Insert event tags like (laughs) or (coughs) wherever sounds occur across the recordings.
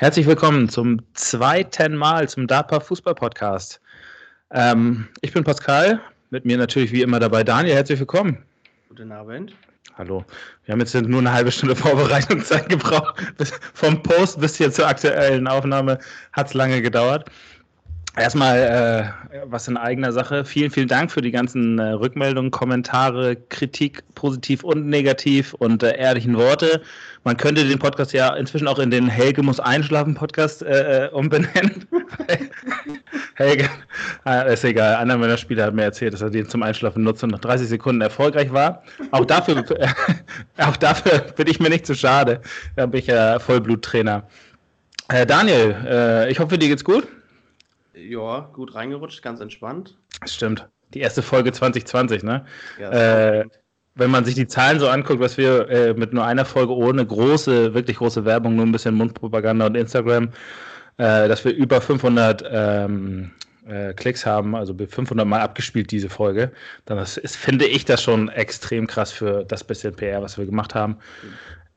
Herzlich willkommen zum zweiten Mal zum DAPA Fußball Podcast. Ähm, ich bin Pascal, mit mir natürlich wie immer dabei Daniel. Herzlich willkommen. Guten Abend. Hallo. Wir haben jetzt nur eine halbe Stunde Vorbereitungszeit (laughs) gebraucht. Vom Post bis hier zur aktuellen Aufnahme hat es lange gedauert. Erstmal äh, was in eigener Sache. Vielen, vielen Dank für die ganzen äh, Rückmeldungen, Kommentare, Kritik, positiv und negativ und äh, ehrlichen Worte. Man könnte den Podcast ja inzwischen auch in den Helge muss einschlafen Podcast äh, äh, umbenennen. (laughs) Helge, ah, ist egal. Einer meiner Spieler hat mir erzählt, dass er den zum Einschlafen nutzt und nach 30 Sekunden erfolgreich war. Auch dafür, (laughs) auch dafür bin ich mir nicht zu schade. Da bin ich ja Vollbluttrainer. Äh, Daniel, ich hoffe, dir geht's gut. Ja, gut reingerutscht, ganz entspannt. Das stimmt. Die erste Folge 2020, ne? Ja, äh, wenn man sich die Zahlen so anguckt, was wir äh, mit nur einer Folge ohne große, wirklich große Werbung, nur ein bisschen Mundpropaganda und Instagram, äh, dass wir über 500 ähm, äh, Klicks haben, also 500 Mal abgespielt diese Folge, dann ist, ist, finde ich das schon extrem krass für das bisschen PR, was wir gemacht haben.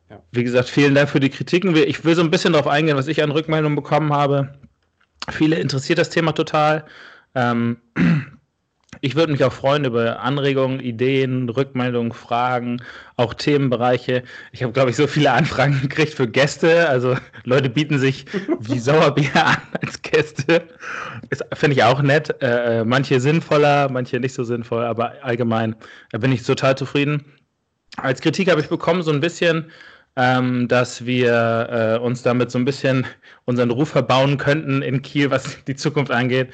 Ja. Wie gesagt, vielen Dank für die Kritiken. Ich will so ein bisschen darauf eingehen, was ich an Rückmeldungen bekommen habe. Viele interessiert das Thema total. Ähm, ich würde mich auch freuen über Anregungen, Ideen, Rückmeldungen, Fragen, auch Themenbereiche. Ich habe, glaube ich, so viele Anfragen (laughs) gekriegt für Gäste. Also Leute bieten sich wie (laughs) Sauerbier an als Gäste. Das finde ich auch nett. Äh, manche sinnvoller, manche nicht so sinnvoll, aber allgemein äh, bin ich total zufrieden. Als Kritik habe ich bekommen so ein bisschen, ähm, dass wir äh, uns damit so ein bisschen unseren Ruf verbauen könnten in Kiel, was (laughs) die Zukunft angeht.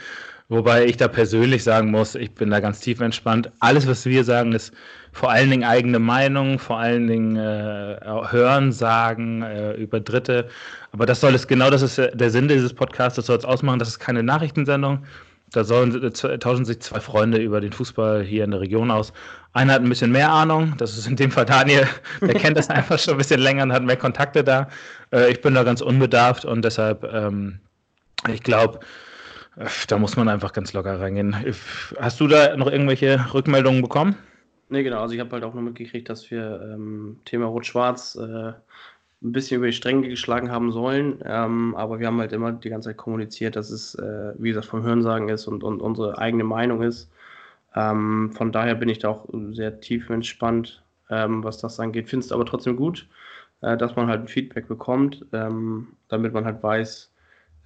Wobei ich da persönlich sagen muss, ich bin da ganz tief entspannt. Alles, was wir sagen, ist vor allen Dingen eigene Meinung, vor allen Dingen äh, Hören, Sagen äh, über Dritte. Aber das soll es, genau das ist der Sinn dieses Podcasts, das soll es ausmachen. Das ist keine Nachrichtensendung. Da sollen, äh, tauschen sich zwei Freunde über den Fußball hier in der Region aus. Einer hat ein bisschen mehr Ahnung, das ist in dem Fall Daniel, (laughs) der kennt das einfach schon ein bisschen länger und hat mehr Kontakte da. Äh, ich bin da ganz unbedarft und deshalb, ähm, ich glaube, äh, da muss man einfach ganz locker reingehen. Hast du da noch irgendwelche Rückmeldungen bekommen? Nee, genau. Also ich habe halt auch nur mitgekriegt, dass wir ähm, Thema Rot-Schwarz äh, ein bisschen über die Stränge geschlagen haben sollen. Ähm, aber wir haben halt immer die ganze Zeit kommuniziert, dass es, äh, wie gesagt, vom Hörensagen ist und, und unsere eigene Meinung ist. Ähm, von daher bin ich da auch sehr tief entspannt, ähm, was das angeht. Finde es aber trotzdem gut, äh, dass man halt ein Feedback bekommt, ähm, damit man halt weiß,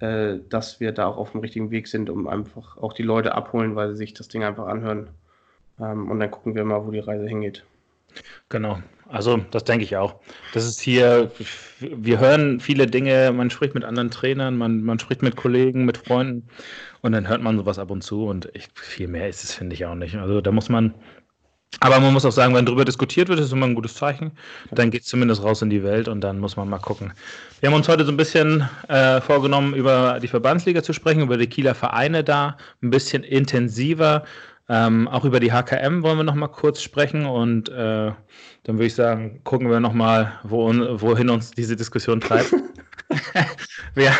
äh, dass wir da auch auf dem richtigen Weg sind, um einfach auch die Leute abholen, weil sie sich das Ding einfach anhören. Ähm, und dann gucken wir mal, wo die Reise hingeht. Genau. Also das denke ich auch. Das ist hier, wir hören viele Dinge, man spricht mit anderen Trainern, man, man spricht mit Kollegen, mit Freunden und dann hört man sowas ab und zu und ich, viel mehr ist es, finde ich auch nicht. Also da muss man, aber man muss auch sagen, wenn darüber diskutiert wird, ist immer ein gutes Zeichen. Dann geht es zumindest raus in die Welt und dann muss man mal gucken. Wir haben uns heute so ein bisschen äh, vorgenommen, über die Verbandsliga zu sprechen, über die Kieler Vereine da, ein bisschen intensiver. Ähm, auch über die HKM wollen wir noch mal kurz sprechen und äh, dann würde ich sagen, gucken wir noch mal, wo, wohin uns diese Diskussion treibt. (laughs) (laughs) wir,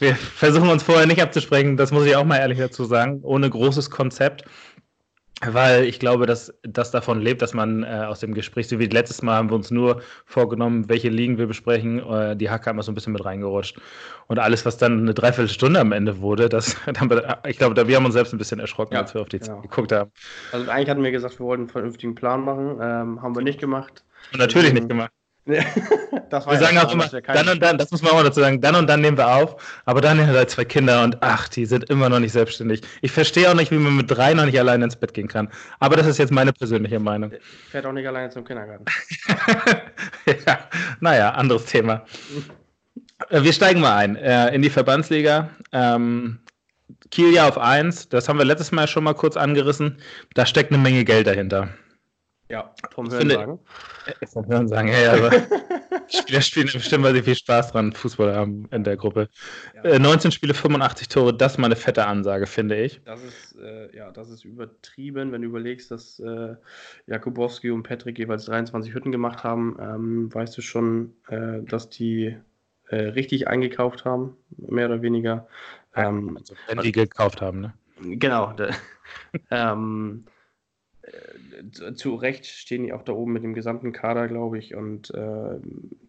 wir versuchen uns vorher nicht abzusprechen, das muss ich auch mal ehrlich dazu sagen, ohne großes Konzept. Weil ich glaube, dass das davon lebt, dass man äh, aus dem Gespräch, so wie letztes Mal haben wir uns nur vorgenommen, welche Ligen wir besprechen. Äh, die Hacke haben wir so ein bisschen mit reingerutscht. Und alles, was dann eine Dreiviertelstunde am Ende wurde, das, (laughs) ich glaube, da, wir haben uns selbst ein bisschen erschrocken, ja, als wir auf die genau. Zeit geguckt haben. Also eigentlich hatten wir gesagt, wir wollten einen vernünftigen Plan machen. Ähm, haben wir nicht gemacht. Natürlich nicht gemacht. Das wir sagen auch immer, dann und dann, das muss man auch dazu sagen, dann und dann nehmen wir auf, aber dann hat er zwei Kinder und ach, die sind immer noch nicht selbstständig. Ich verstehe auch nicht, wie man mit drei noch nicht alleine ins Bett gehen kann. Aber das ist jetzt meine persönliche Meinung. Fährt auch nicht alleine zum Kindergarten. (laughs) ja, naja, anderes Thema. Äh, wir steigen mal ein äh, in die Verbandsliga. Ähm, Kiel ja auf 1, das haben wir letztes Mal schon mal kurz angerissen. Da steckt eine Menge Geld dahinter. Ja, vom Hörensagen. Finde, vom Hörensagen, ja, ja. Aber Spieler spielen bestimmt, weil sie viel Spaß dran Fußball haben in der Gruppe. Ja. Äh, 19 Spiele, 85 Tore, das ist mal eine fette Ansage, finde ich. Das ist, äh, ja, das ist übertrieben, wenn du überlegst, dass äh, Jakubowski und Patrick jeweils 23 Hütten gemacht haben. Ähm, weißt du schon, äh, dass die äh, richtig eingekauft haben, mehr oder weniger. Ähm, also, wenn die gekauft haben, ne? Genau. (laughs) ähm, äh, zu Recht stehen die auch da oben mit dem gesamten Kader, glaube ich. Und äh,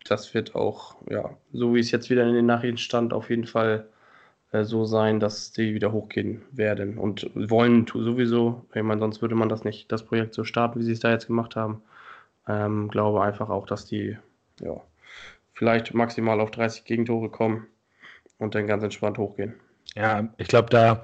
das wird auch, ja, so wie es jetzt wieder in den Nachrichten stand, auf jeden Fall äh, so sein, dass die wieder hochgehen werden. Und wollen sowieso, ich meine, sonst würde man das nicht, das Projekt so starten, wie sie es da jetzt gemacht haben. Ähm, glaube einfach auch, dass die, ja, vielleicht maximal auf 30 Gegentore kommen und dann ganz entspannt hochgehen. Ja, ich glaube, da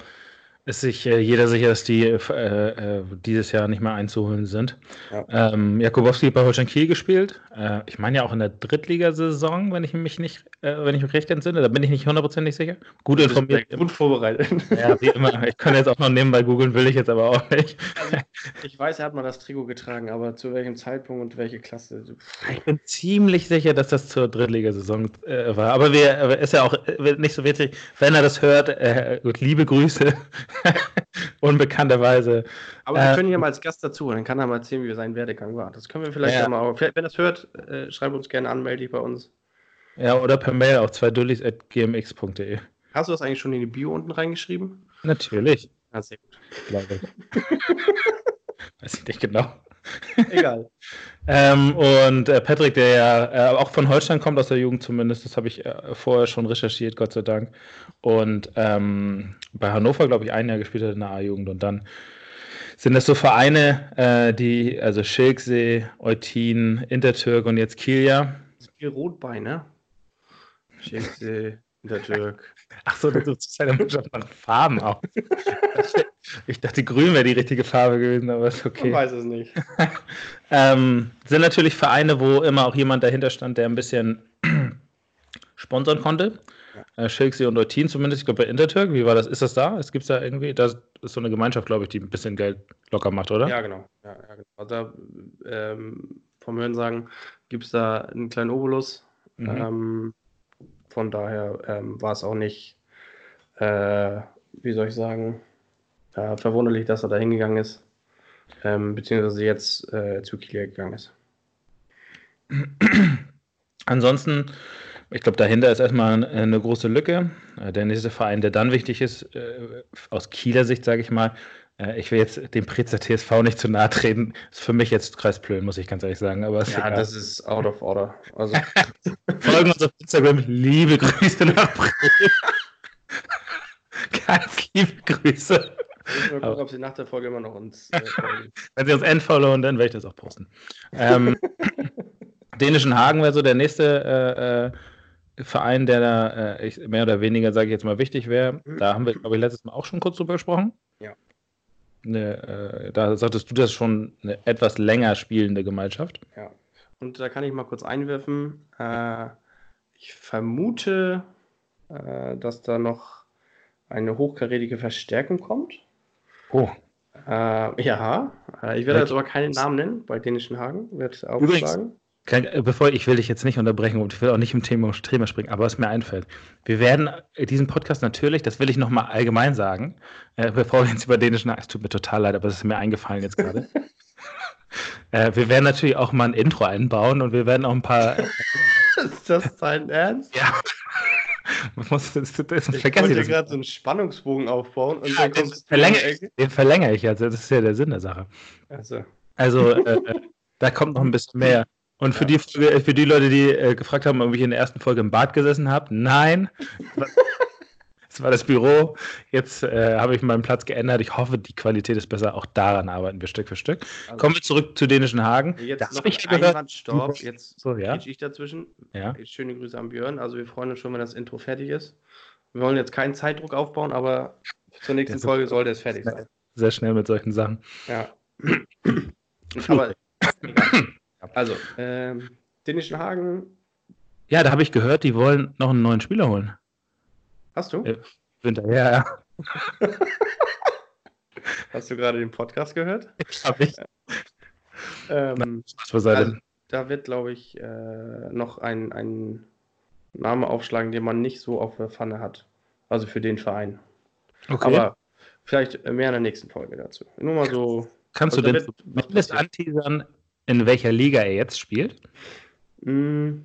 ist sich äh, jeder sicher, dass die äh, äh, dieses Jahr nicht mehr einzuholen sind. Ja. Ähm, Jakubowski hat bei Holstein Kiel gespielt. Äh, ich meine ja auch in der Drittligasaison, wenn ich mich nicht, äh, wenn ich mich recht entsinne. Da bin ich nicht hundertprozentig sicher. Gut informiert. Gut vorbereitet. Ja, wie immer. Ich kann jetzt auch noch nebenbei googeln, will ich jetzt aber auch nicht. Also, ich weiß, er hat mal das Trikot getragen, aber zu welchem Zeitpunkt und welche Klasse? Ich bin ziemlich sicher, dass das zur Drittligasaison äh, war. Aber wir, ist ja auch nicht so wichtig. Wenn er das hört, liebe Grüße. (laughs) Unbekannterweise. Aber wir äh, können hier mal als Gast dazu, dann kann er mal erzählen, wie sein Werdegang war. Das können wir vielleicht ja. mal. Wenn das hört, äh, schreibt uns gerne an, melde dich bei uns. Ja, oder per Mail auf zweidullis.gmx.de. Hast du das eigentlich schon in die Bio unten reingeschrieben? Natürlich. Ah, sehr gut. Glaube ich. (laughs) Weiß ich nicht genau. Egal. (laughs) ähm, und äh, Patrick, der ja äh, auch von Holstein kommt, aus der Jugend zumindest, das habe ich äh, vorher schon recherchiert, Gott sei Dank. Und ähm, bei Hannover, glaube ich, ein Jahr gespielt hat in der A-Jugend. Und dann sind das so Vereine, äh, die, also Schilksee, Eutin, Intertürk und jetzt Kielja. Viel Rotbein, ne? Schilksee, Intertürk. Ach so, du suchst ja schon nach Farben auch. Ich dachte, grün wäre die richtige Farbe gewesen, aber ist okay. Ich weiß es nicht. (laughs) ähm, sind natürlich Vereine, wo immer auch jemand dahinter stand, der ein bisschen (clears throat) sponsern konnte. Äh, Schilksee und Eutin zumindest, ich glaube bei Interturk, wie war das? Ist das da? Es gibt da irgendwie, das ist so eine Gemeinschaft, glaube ich, die ein bisschen Geld locker macht, oder? Ja, genau. Ja, ja, genau. Also da, ähm, vom Hören sagen, gibt es da einen kleinen Obolus. Mhm. Ähm, von daher ähm, war es auch nicht, äh, wie soll ich sagen, äh, verwunderlich, dass er da hingegangen ist, ähm, beziehungsweise jetzt äh, zu Kiel gegangen ist. Ansonsten, ich glaube, dahinter ist erstmal eine große Lücke. Äh, der nächste Verein, der dann wichtig ist, äh, aus Kieler Sicht, sage ich mal, ich will jetzt dem Prezer TSV nicht zu nahe treten. Ist für mich jetzt Kreisplön, muss ich ganz ehrlich sagen. Aber ja, egal. das ist out of order. Also. (laughs) Folgen uns auf Instagram. Liebe Grüße nach Bremen. (laughs) Ganz liebe Grüße. Ich mal gucken, ob sie nach der Folge immer noch uns. Äh, (laughs) Wenn sie uns entfollowen, dann werde ich das auch posten. Ähm, Dänischen Hagen wäre so der nächste äh, äh, Verein, der da äh, mehr oder weniger, sage ich jetzt mal, wichtig wäre. Mhm. Da haben wir, glaube ich, letztes Mal auch schon kurz drüber gesprochen. Eine, äh, da sagtest du das schon, eine etwas länger spielende Gemeinschaft. Ja, und da kann ich mal kurz einwerfen. Äh, ich vermute, äh, dass da noch eine hochkarätige Verstärkung kommt. Oh. Äh, ja, äh, ich werde jetzt aber keinen Namen nennen bei Dänischen Hagen, wird aufschlagen. Kein, äh, bevor ich will dich jetzt nicht unterbrechen und ich will auch nicht im Thema Thema springen, aber was mir einfällt, wir werden diesen Podcast natürlich, das will ich nochmal allgemein sagen, äh, bevor wir jetzt über dänischen, es tut mir total leid, aber es ist mir eingefallen jetzt gerade. (laughs) äh, wir werden natürlich auch mal ein Intro einbauen und wir werden auch ein paar. ist das dein Ernst? Ja. (laughs) Muss, das, das, ich wollte gerade so einen Spannungsbogen aufbauen und ja, dann den, verlängere, den verlängere ich also. Das ist ja der Sinn der Sache. Also, also äh, äh, (laughs) da kommt noch ein bisschen mehr. Und für, ja. die, äh, für die Leute, die äh, gefragt haben, ob ich in der ersten Folge im Bad gesessen habe, nein. (laughs) Es war das Büro. Jetzt äh, habe ich meinen Platz geändert. Ich hoffe, die Qualität ist besser. Auch daran arbeiten wir Stück für Stück. Also, Kommen wir zurück zu dänischen Hagen. Jetzt das noch ich gehört. Stopp. Jetzt so, ja? ich dazwischen. Ja. Schöne Grüße an Björn. Also wir freuen uns schon, wenn das Intro fertig ist. Wir wollen jetzt keinen Zeitdruck aufbauen, aber zur nächsten Folge sollte es fertig sein. Sehr schnell mit solchen Sachen. Ja. (clears throat) aber (clears throat) also, ähm, Dänischen Hagen. Ja, da habe ich gehört, die wollen noch einen neuen Spieler holen. Hast du? Äh, Winter, ja, ja. (laughs) Hast du gerade den Podcast gehört? Habe ich. ähm, Was war also, da wird, glaube ich, äh, noch ein, ein Name aufschlagen, den man nicht so auf der Pfanne hat. Also für den Verein. Okay. Aber vielleicht mehr in der nächsten Folge dazu. Nur mal so. Kannst also du denn zumindest anteasern, in welcher Liga er jetzt spielt? Mm,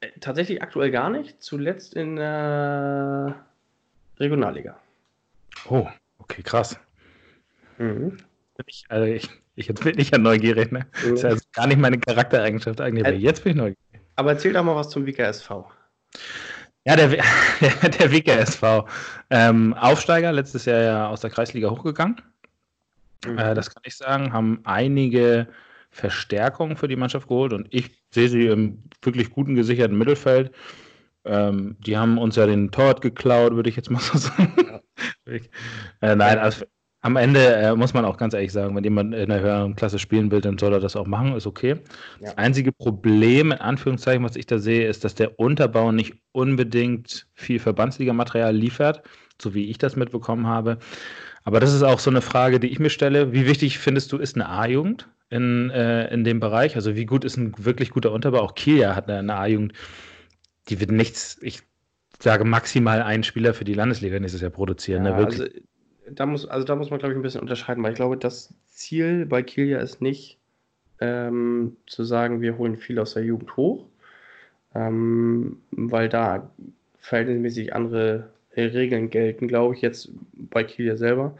äh, tatsächlich aktuell gar nicht. Zuletzt in der Regionalliga. Oh, okay, krass. Mhm. Ich, also ich, Ich jetzt bin ich ja neugierig, ne? Das ist also gar nicht meine Charaktereigenschaft eigentlich, aber jetzt bin ich neugierig. Aber erzähl doch mal was zum WKSV. Ja, der, (laughs) der WKSV. Ähm, Aufsteiger, letztes Jahr ja aus der Kreisliga hochgegangen. Mhm. Äh, das kann ich sagen. Haben einige Verstärkungen für die Mannschaft geholt und ich sehe sie im wirklich guten gesicherten Mittelfeld. Ähm, die haben uns ja den Torwart geklaut, würde ich jetzt mal so (laughs) sagen. Ja. äh, nein, also, am Ende äh, muss man auch ganz ehrlich sagen, wenn jemand in der höheren Klasse spielen will, dann soll er das auch machen, ist okay. Ja. Das einzige Problem, in Anführungszeichen, was ich da sehe, ist, dass der Unterbau nicht unbedingt viel Verbandsligamaterial liefert, so wie ich das mitbekommen habe. Aber das ist auch so eine Frage, die ich mir stelle. Wie wichtig findest du, ist eine A-Jugend in, äh, in dem Bereich? Also wie gut ist ein wirklich guter Unterbau? Auch Kiel hat eine, eine A-Jugend, die wird nichts, ich sage maximal einen Spieler für die Landesliga nächstes Jahr produzieren. Ne? Ja, ne? also da muss, also da muss man, glaube ich, ein bisschen unterscheiden, weil ich glaube, das Ziel bei Kilia ist nicht ähm, zu sagen, wir holen viel aus der Jugend hoch, ähm, weil da verhältnismäßig andere Regeln gelten, glaube ich, jetzt bei Kilia selber.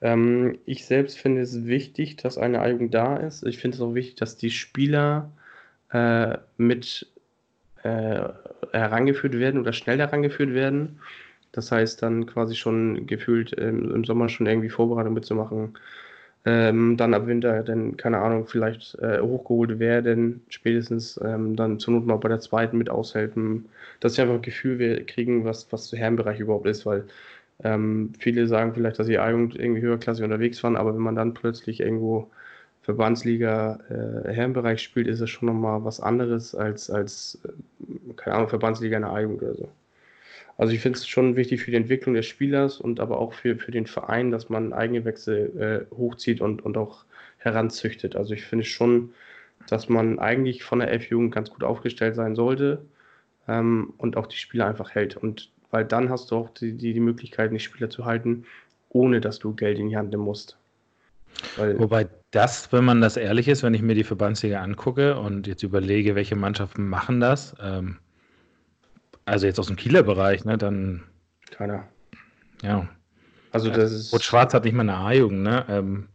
Ähm, ich selbst finde es wichtig, dass eine Eigung da ist. Ich finde es auch wichtig, dass die Spieler äh, mit äh, herangeführt werden oder schnell herangeführt werden. Das heißt, dann quasi schon gefühlt ähm, im Sommer schon irgendwie Vorbereitung mitzumachen. Ähm, dann ab Winter, dann, keine Ahnung, vielleicht äh, hochgeholt werden, spätestens ähm, dann zur Not mal bei der zweiten mit aushelfen, dass sie einfach ein Gefühl kriegen, was, was der Herrenbereich überhaupt ist, weil ähm, viele sagen vielleicht, dass sie irgendwie höherklassig unterwegs waren, aber wenn man dann plötzlich irgendwo Verbandsliga äh, Herrenbereich spielt, ist es schon nochmal was anderes als, als äh, keine Ahnung, Verbandsliga in der A-Jugend oder so. Also ich finde es schon wichtig für die Entwicklung des Spielers und aber auch für, für den Verein, dass man Eigengewächse äh, hochzieht und, und auch heranzüchtet. Also ich finde schon, dass man eigentlich von der F-Jugend ganz gut aufgestellt sein sollte ähm, und auch die Spieler einfach hält. Und weil dann hast du auch die, die, die Möglichkeit, die Spieler zu halten, ohne dass du Geld in die Hand nehmen musst. Weil Wobei das, wenn man das ehrlich ist, wenn ich mir die Verbandsliga angucke und jetzt überlege, welche Mannschaften machen das, ähm, also jetzt aus dem Kieler Bereich, ne, dann. Keiner. Ja. Also das ist. Rot Schwarz hat nicht mal eine A-Jugend, ne? Ähm,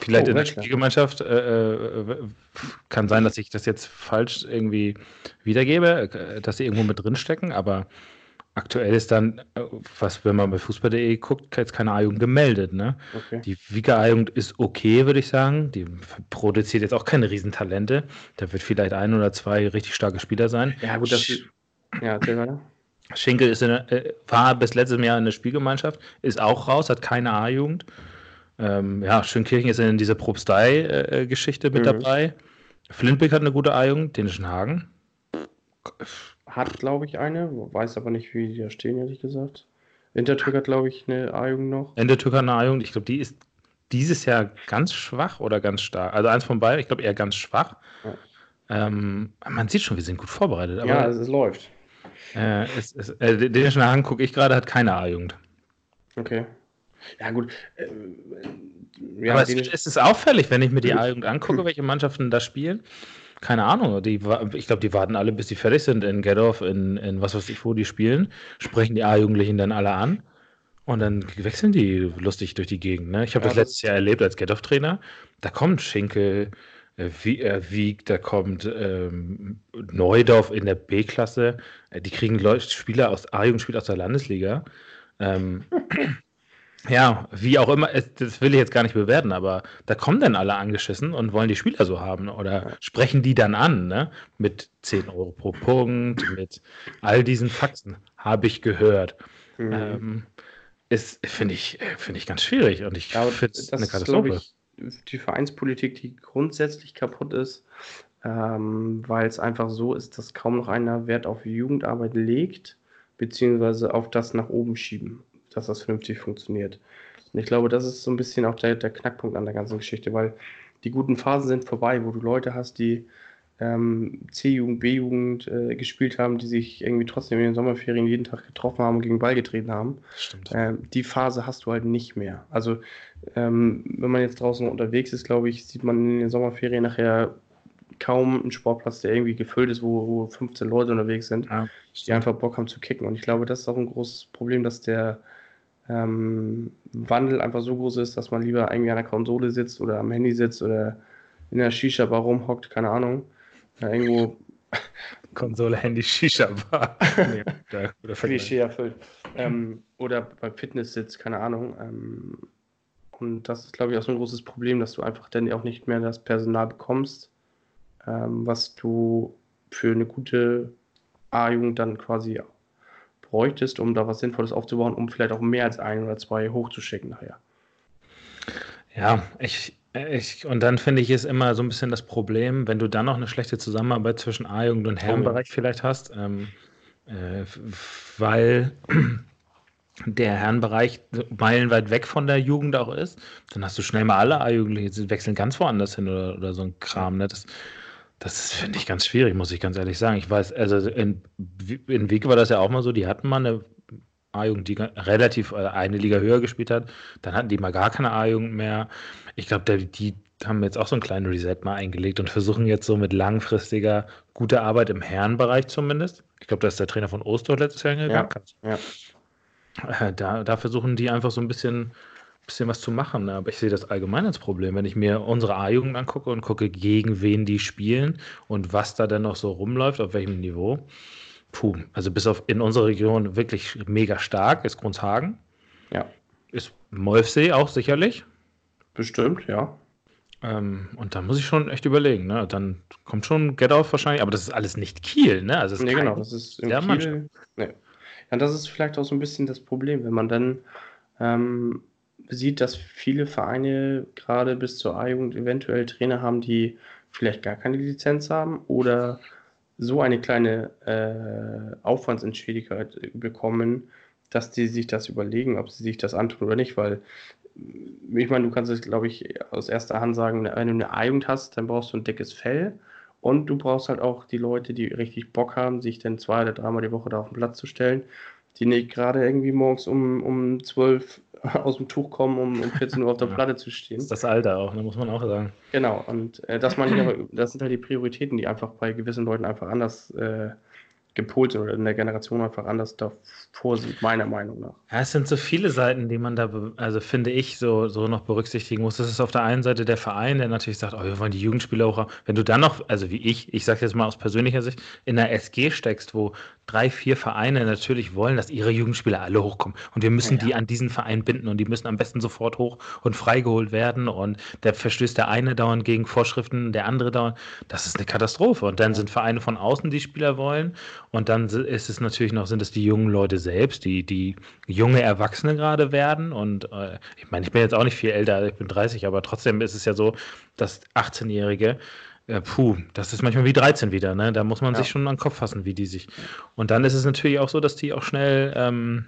vielleicht oh, in der Spielgemeinschaft äh, äh, kann sein, dass ich das jetzt falsch irgendwie wiedergebe, äh, dass sie irgendwo mit drinstecken, aber aktuell ist dann, äh, was, wenn man bei Fußball.de guckt, jetzt keine A-Jugend gemeldet, ne? Okay. Die Vika A-Jugend ist okay, würde ich sagen. Die produziert jetzt auch keine Riesentalente. Da wird vielleicht ein oder zwei richtig starke Spieler sein. Ja, gut, das ja, erzähl weiter. Schinkel ist in, äh, war bis letztes Jahr in der Spielgemeinschaft, ist auch raus, hat keine A-Jugend. Ähm, ja, Schönkirchen ist in dieser Propstei-Geschichte mit mhm. dabei. Flintbeck hat eine gute A-Jugend, Dänischen Hagen. Hat, glaube ich, eine, weiß aber nicht, wie die da stehen, ehrlich gesagt. Intertürk hat, glaube ich, eine A-Jugend noch. Intertürk hat eine A-Jugend, ich glaube, die ist dieses Jahr ganz schwach oder ganz stark. Also eins von beiden, ich glaube eher ganz schwach. Ja. Ähm, man sieht schon, wir sind gut vorbereitet. ja, es, es läuft. Äh, es, es, äh, den Hagen gucke ich gerade, hat keine A-Jugend. Okay. Ja, gut. Äh, ja, Aber es, es, ist auffällig, wenn ich mir die A-Jugend angucke, welche Mannschaften da spielen. Keine Ahnung. Die, ich glaube, die warten alle, bis die fertig sind in Gedorf, in, in was weiß ich, wo die spielen, sprechen die A-Jugendlichen dann alle an. Und dann wechseln die lustig durch die Gegend. Ne? Ich habe ja, das letztes Jahr erlebt als Gedorf-Trainer. Da kommt Schinkel, wie, äh, Wieg, da kommt ähm, Neudorf in der B-Klasse. Äh, die kriegen Leute, Spieler aus A-Jugendspieler aus der Landesliga. Ähm, (clears throat) ja, wie auch immer, das will ich jetzt gar nicht bewerten, aber da kommen dann alle angeschissen und wollen die Spieler so haben oder sprechen die dann an, ne? Mit 10 Euro pro Punkt, mit all diesen Faxen, habe ich gehört. Mhm. Ähm, ist, finde ich, finde ich ganz schwierig und ich ja, finde es eine Katastrophe. Ich, die Vereinspolitik, die grundsätzlich kaputt ist, ähm, weil es einfach so ist, dass kaum noch einer Wert auf Jugendarbeit legt, beziehungsweise auf das nach oben schieben, dass das vernünftig funktioniert. Und ich glaube, das ist so ein bisschen auch der, der Knackpunkt an der ganzen Geschichte, weil die guten Phasen sind vorbei, wo du Leute hast, die ähm, C-Jugend, B-Jugend äh, gespielt haben, die sich irgendwie trotzdem in den Sommerferien jeden Tag getroffen haben und gegen Ball getreten haben. Ähm, die Phase hast du halt nicht mehr. Also ähm, wenn man jetzt draußen unterwegs ist, glaube ich, sieht man in den Sommerferien nachher kaum einen Sportplatz, der irgendwie gefüllt ist, wo, wo 15 Leute unterwegs sind, ja, die einfach Bock haben zu kicken. Und ich glaube, das ist auch ein großes Problem, dass der ähm, Wandel einfach so groß ist, dass man lieber irgendwie an der Konsole sitzt oder am Handy sitzt oder in der Shisha-Bar rumhockt, keine Ahnung. Ja, irgendwo. Konsole, Handy, Shisha-Bar. (laughs) nee, Klischee erfüllt. Ähm, oder bei Fitness sitzt, keine Ahnung. Ähm, und das ist, glaube ich, auch so ein großes Problem, dass du einfach dann auch nicht mehr das Personal bekommst, ähm, was du für eine gute A-Jugend dann quasi bräuchtest, um da was Sinnvolles aufzubauen, um vielleicht auch mehr als ein oder zwei hochzuschicken nachher. Ja, ich, ich, und dann finde ich es immer so ein bisschen das Problem, wenn du dann noch eine schlechte Zusammenarbeit zwischen A-Jugend und Herrenbereich vielleicht hast, ähm, äh, weil (clears throat) der Herrenbereich meilenweit weg von der Jugend auch ist, dann hast du schnell mal alle A-Jugendliche, wechseln ganz woanders hin oder, oder so ein Kram. Ne? Das, das finde ich ganz schwierig, muss ich ganz ehrlich sagen. Ich weiß, also in, in Wieke war das ja auch mal so, die hatten mal eine A-Jugend, die relativ äh, eine Liga höher gespielt hat. Dann hatten die mal gar keine A-Jugend mehr. Ich glaube, die haben jetzt auch so einen kleinen Reset mal eingelegt und versuchen jetzt so mit langfristiger, guter Arbeit im Herrenbereich zumindest. Ich glaube, da ist der Trainer von Oster letztes Jahr hingegangen. Ja, ja. Äh, da, da versuchen die einfach so ein bisschen bisschen was zu machen. Aber ich sehe das allgemein als Problem. Wenn ich mir unsere A-Jugend angucke und gucke, gegen wen die spielen und was da denn noch so rumläuft, auf welchem Niveau. Puh, also bis auf in unserer Region wirklich mega stark ist Grundshagen. Ja. Ist Molfsee auch sicherlich. Bestimmt, ja. Ähm, und da muss ich schon echt überlegen. Ne? Dann kommt schon Get Off wahrscheinlich, aber das ist alles nicht Kiel, ne? Also nee, genau, das ist im Kiel. Nee. Ja, das ist vielleicht auch so ein bisschen das Problem, wenn man dann ähm, sieht, dass viele Vereine gerade bis zur A-Jugend eventuell Trainer haben, die vielleicht gar keine Lizenz haben oder so eine kleine äh, Aufwandsentschädigung bekommen, dass die sich das überlegen, ob sie sich das antun oder nicht, weil ich meine, du kannst es, glaube ich, aus erster Hand sagen, wenn du eine A-Jugend hast, dann brauchst du ein dickes Fell und du brauchst halt auch die Leute, die richtig Bock haben, sich dann zwei oder dreimal die Woche da auf den Platz zu stellen, die nicht gerade irgendwie morgens um, um 12 (laughs) aus dem Tuch kommen, um um 14 Uhr auf der Platte zu stehen. Das ist das Alter auch, ne, muss man auch sagen. Genau, und äh, das, man, das sind halt die Prioritäten, die einfach bei gewissen Leuten einfach anders äh, gepolt sind oder in der Generation einfach anders davor sieht, meiner Meinung nach. Ja, es sind so viele Seiten, die man da, also finde ich, so, so noch berücksichtigen muss. Das ist auf der einen Seite der Verein, der natürlich sagt, oh, wir wollen die Jugendspieler hoch. Wenn du dann noch, also wie ich, ich sage jetzt mal aus persönlicher Sicht, in der SG steckst, wo drei, vier Vereine natürlich wollen, dass ihre Jugendspieler alle hochkommen. Und wir müssen ja, ja. die an diesen Verein binden und die müssen am besten sofort hoch und freigeholt werden. Und der verstößt der eine dauernd gegen Vorschriften, der andere dauernd. Das ist eine Katastrophe. Und dann sind Vereine von außen, die Spieler wollen. Und dann ist es natürlich noch, sind es die jungen Leute selbst, die, die junge Erwachsene gerade werden. Und äh, ich meine, ich bin jetzt auch nicht viel älter, ich bin 30, aber trotzdem ist es ja so, dass 18-Jährige ja, puh, das ist manchmal wie 13 wieder, ne? Da muss man ja. sich schon an den Kopf fassen, wie die sich. Und dann ist es natürlich auch so, dass die auch schnell ähm,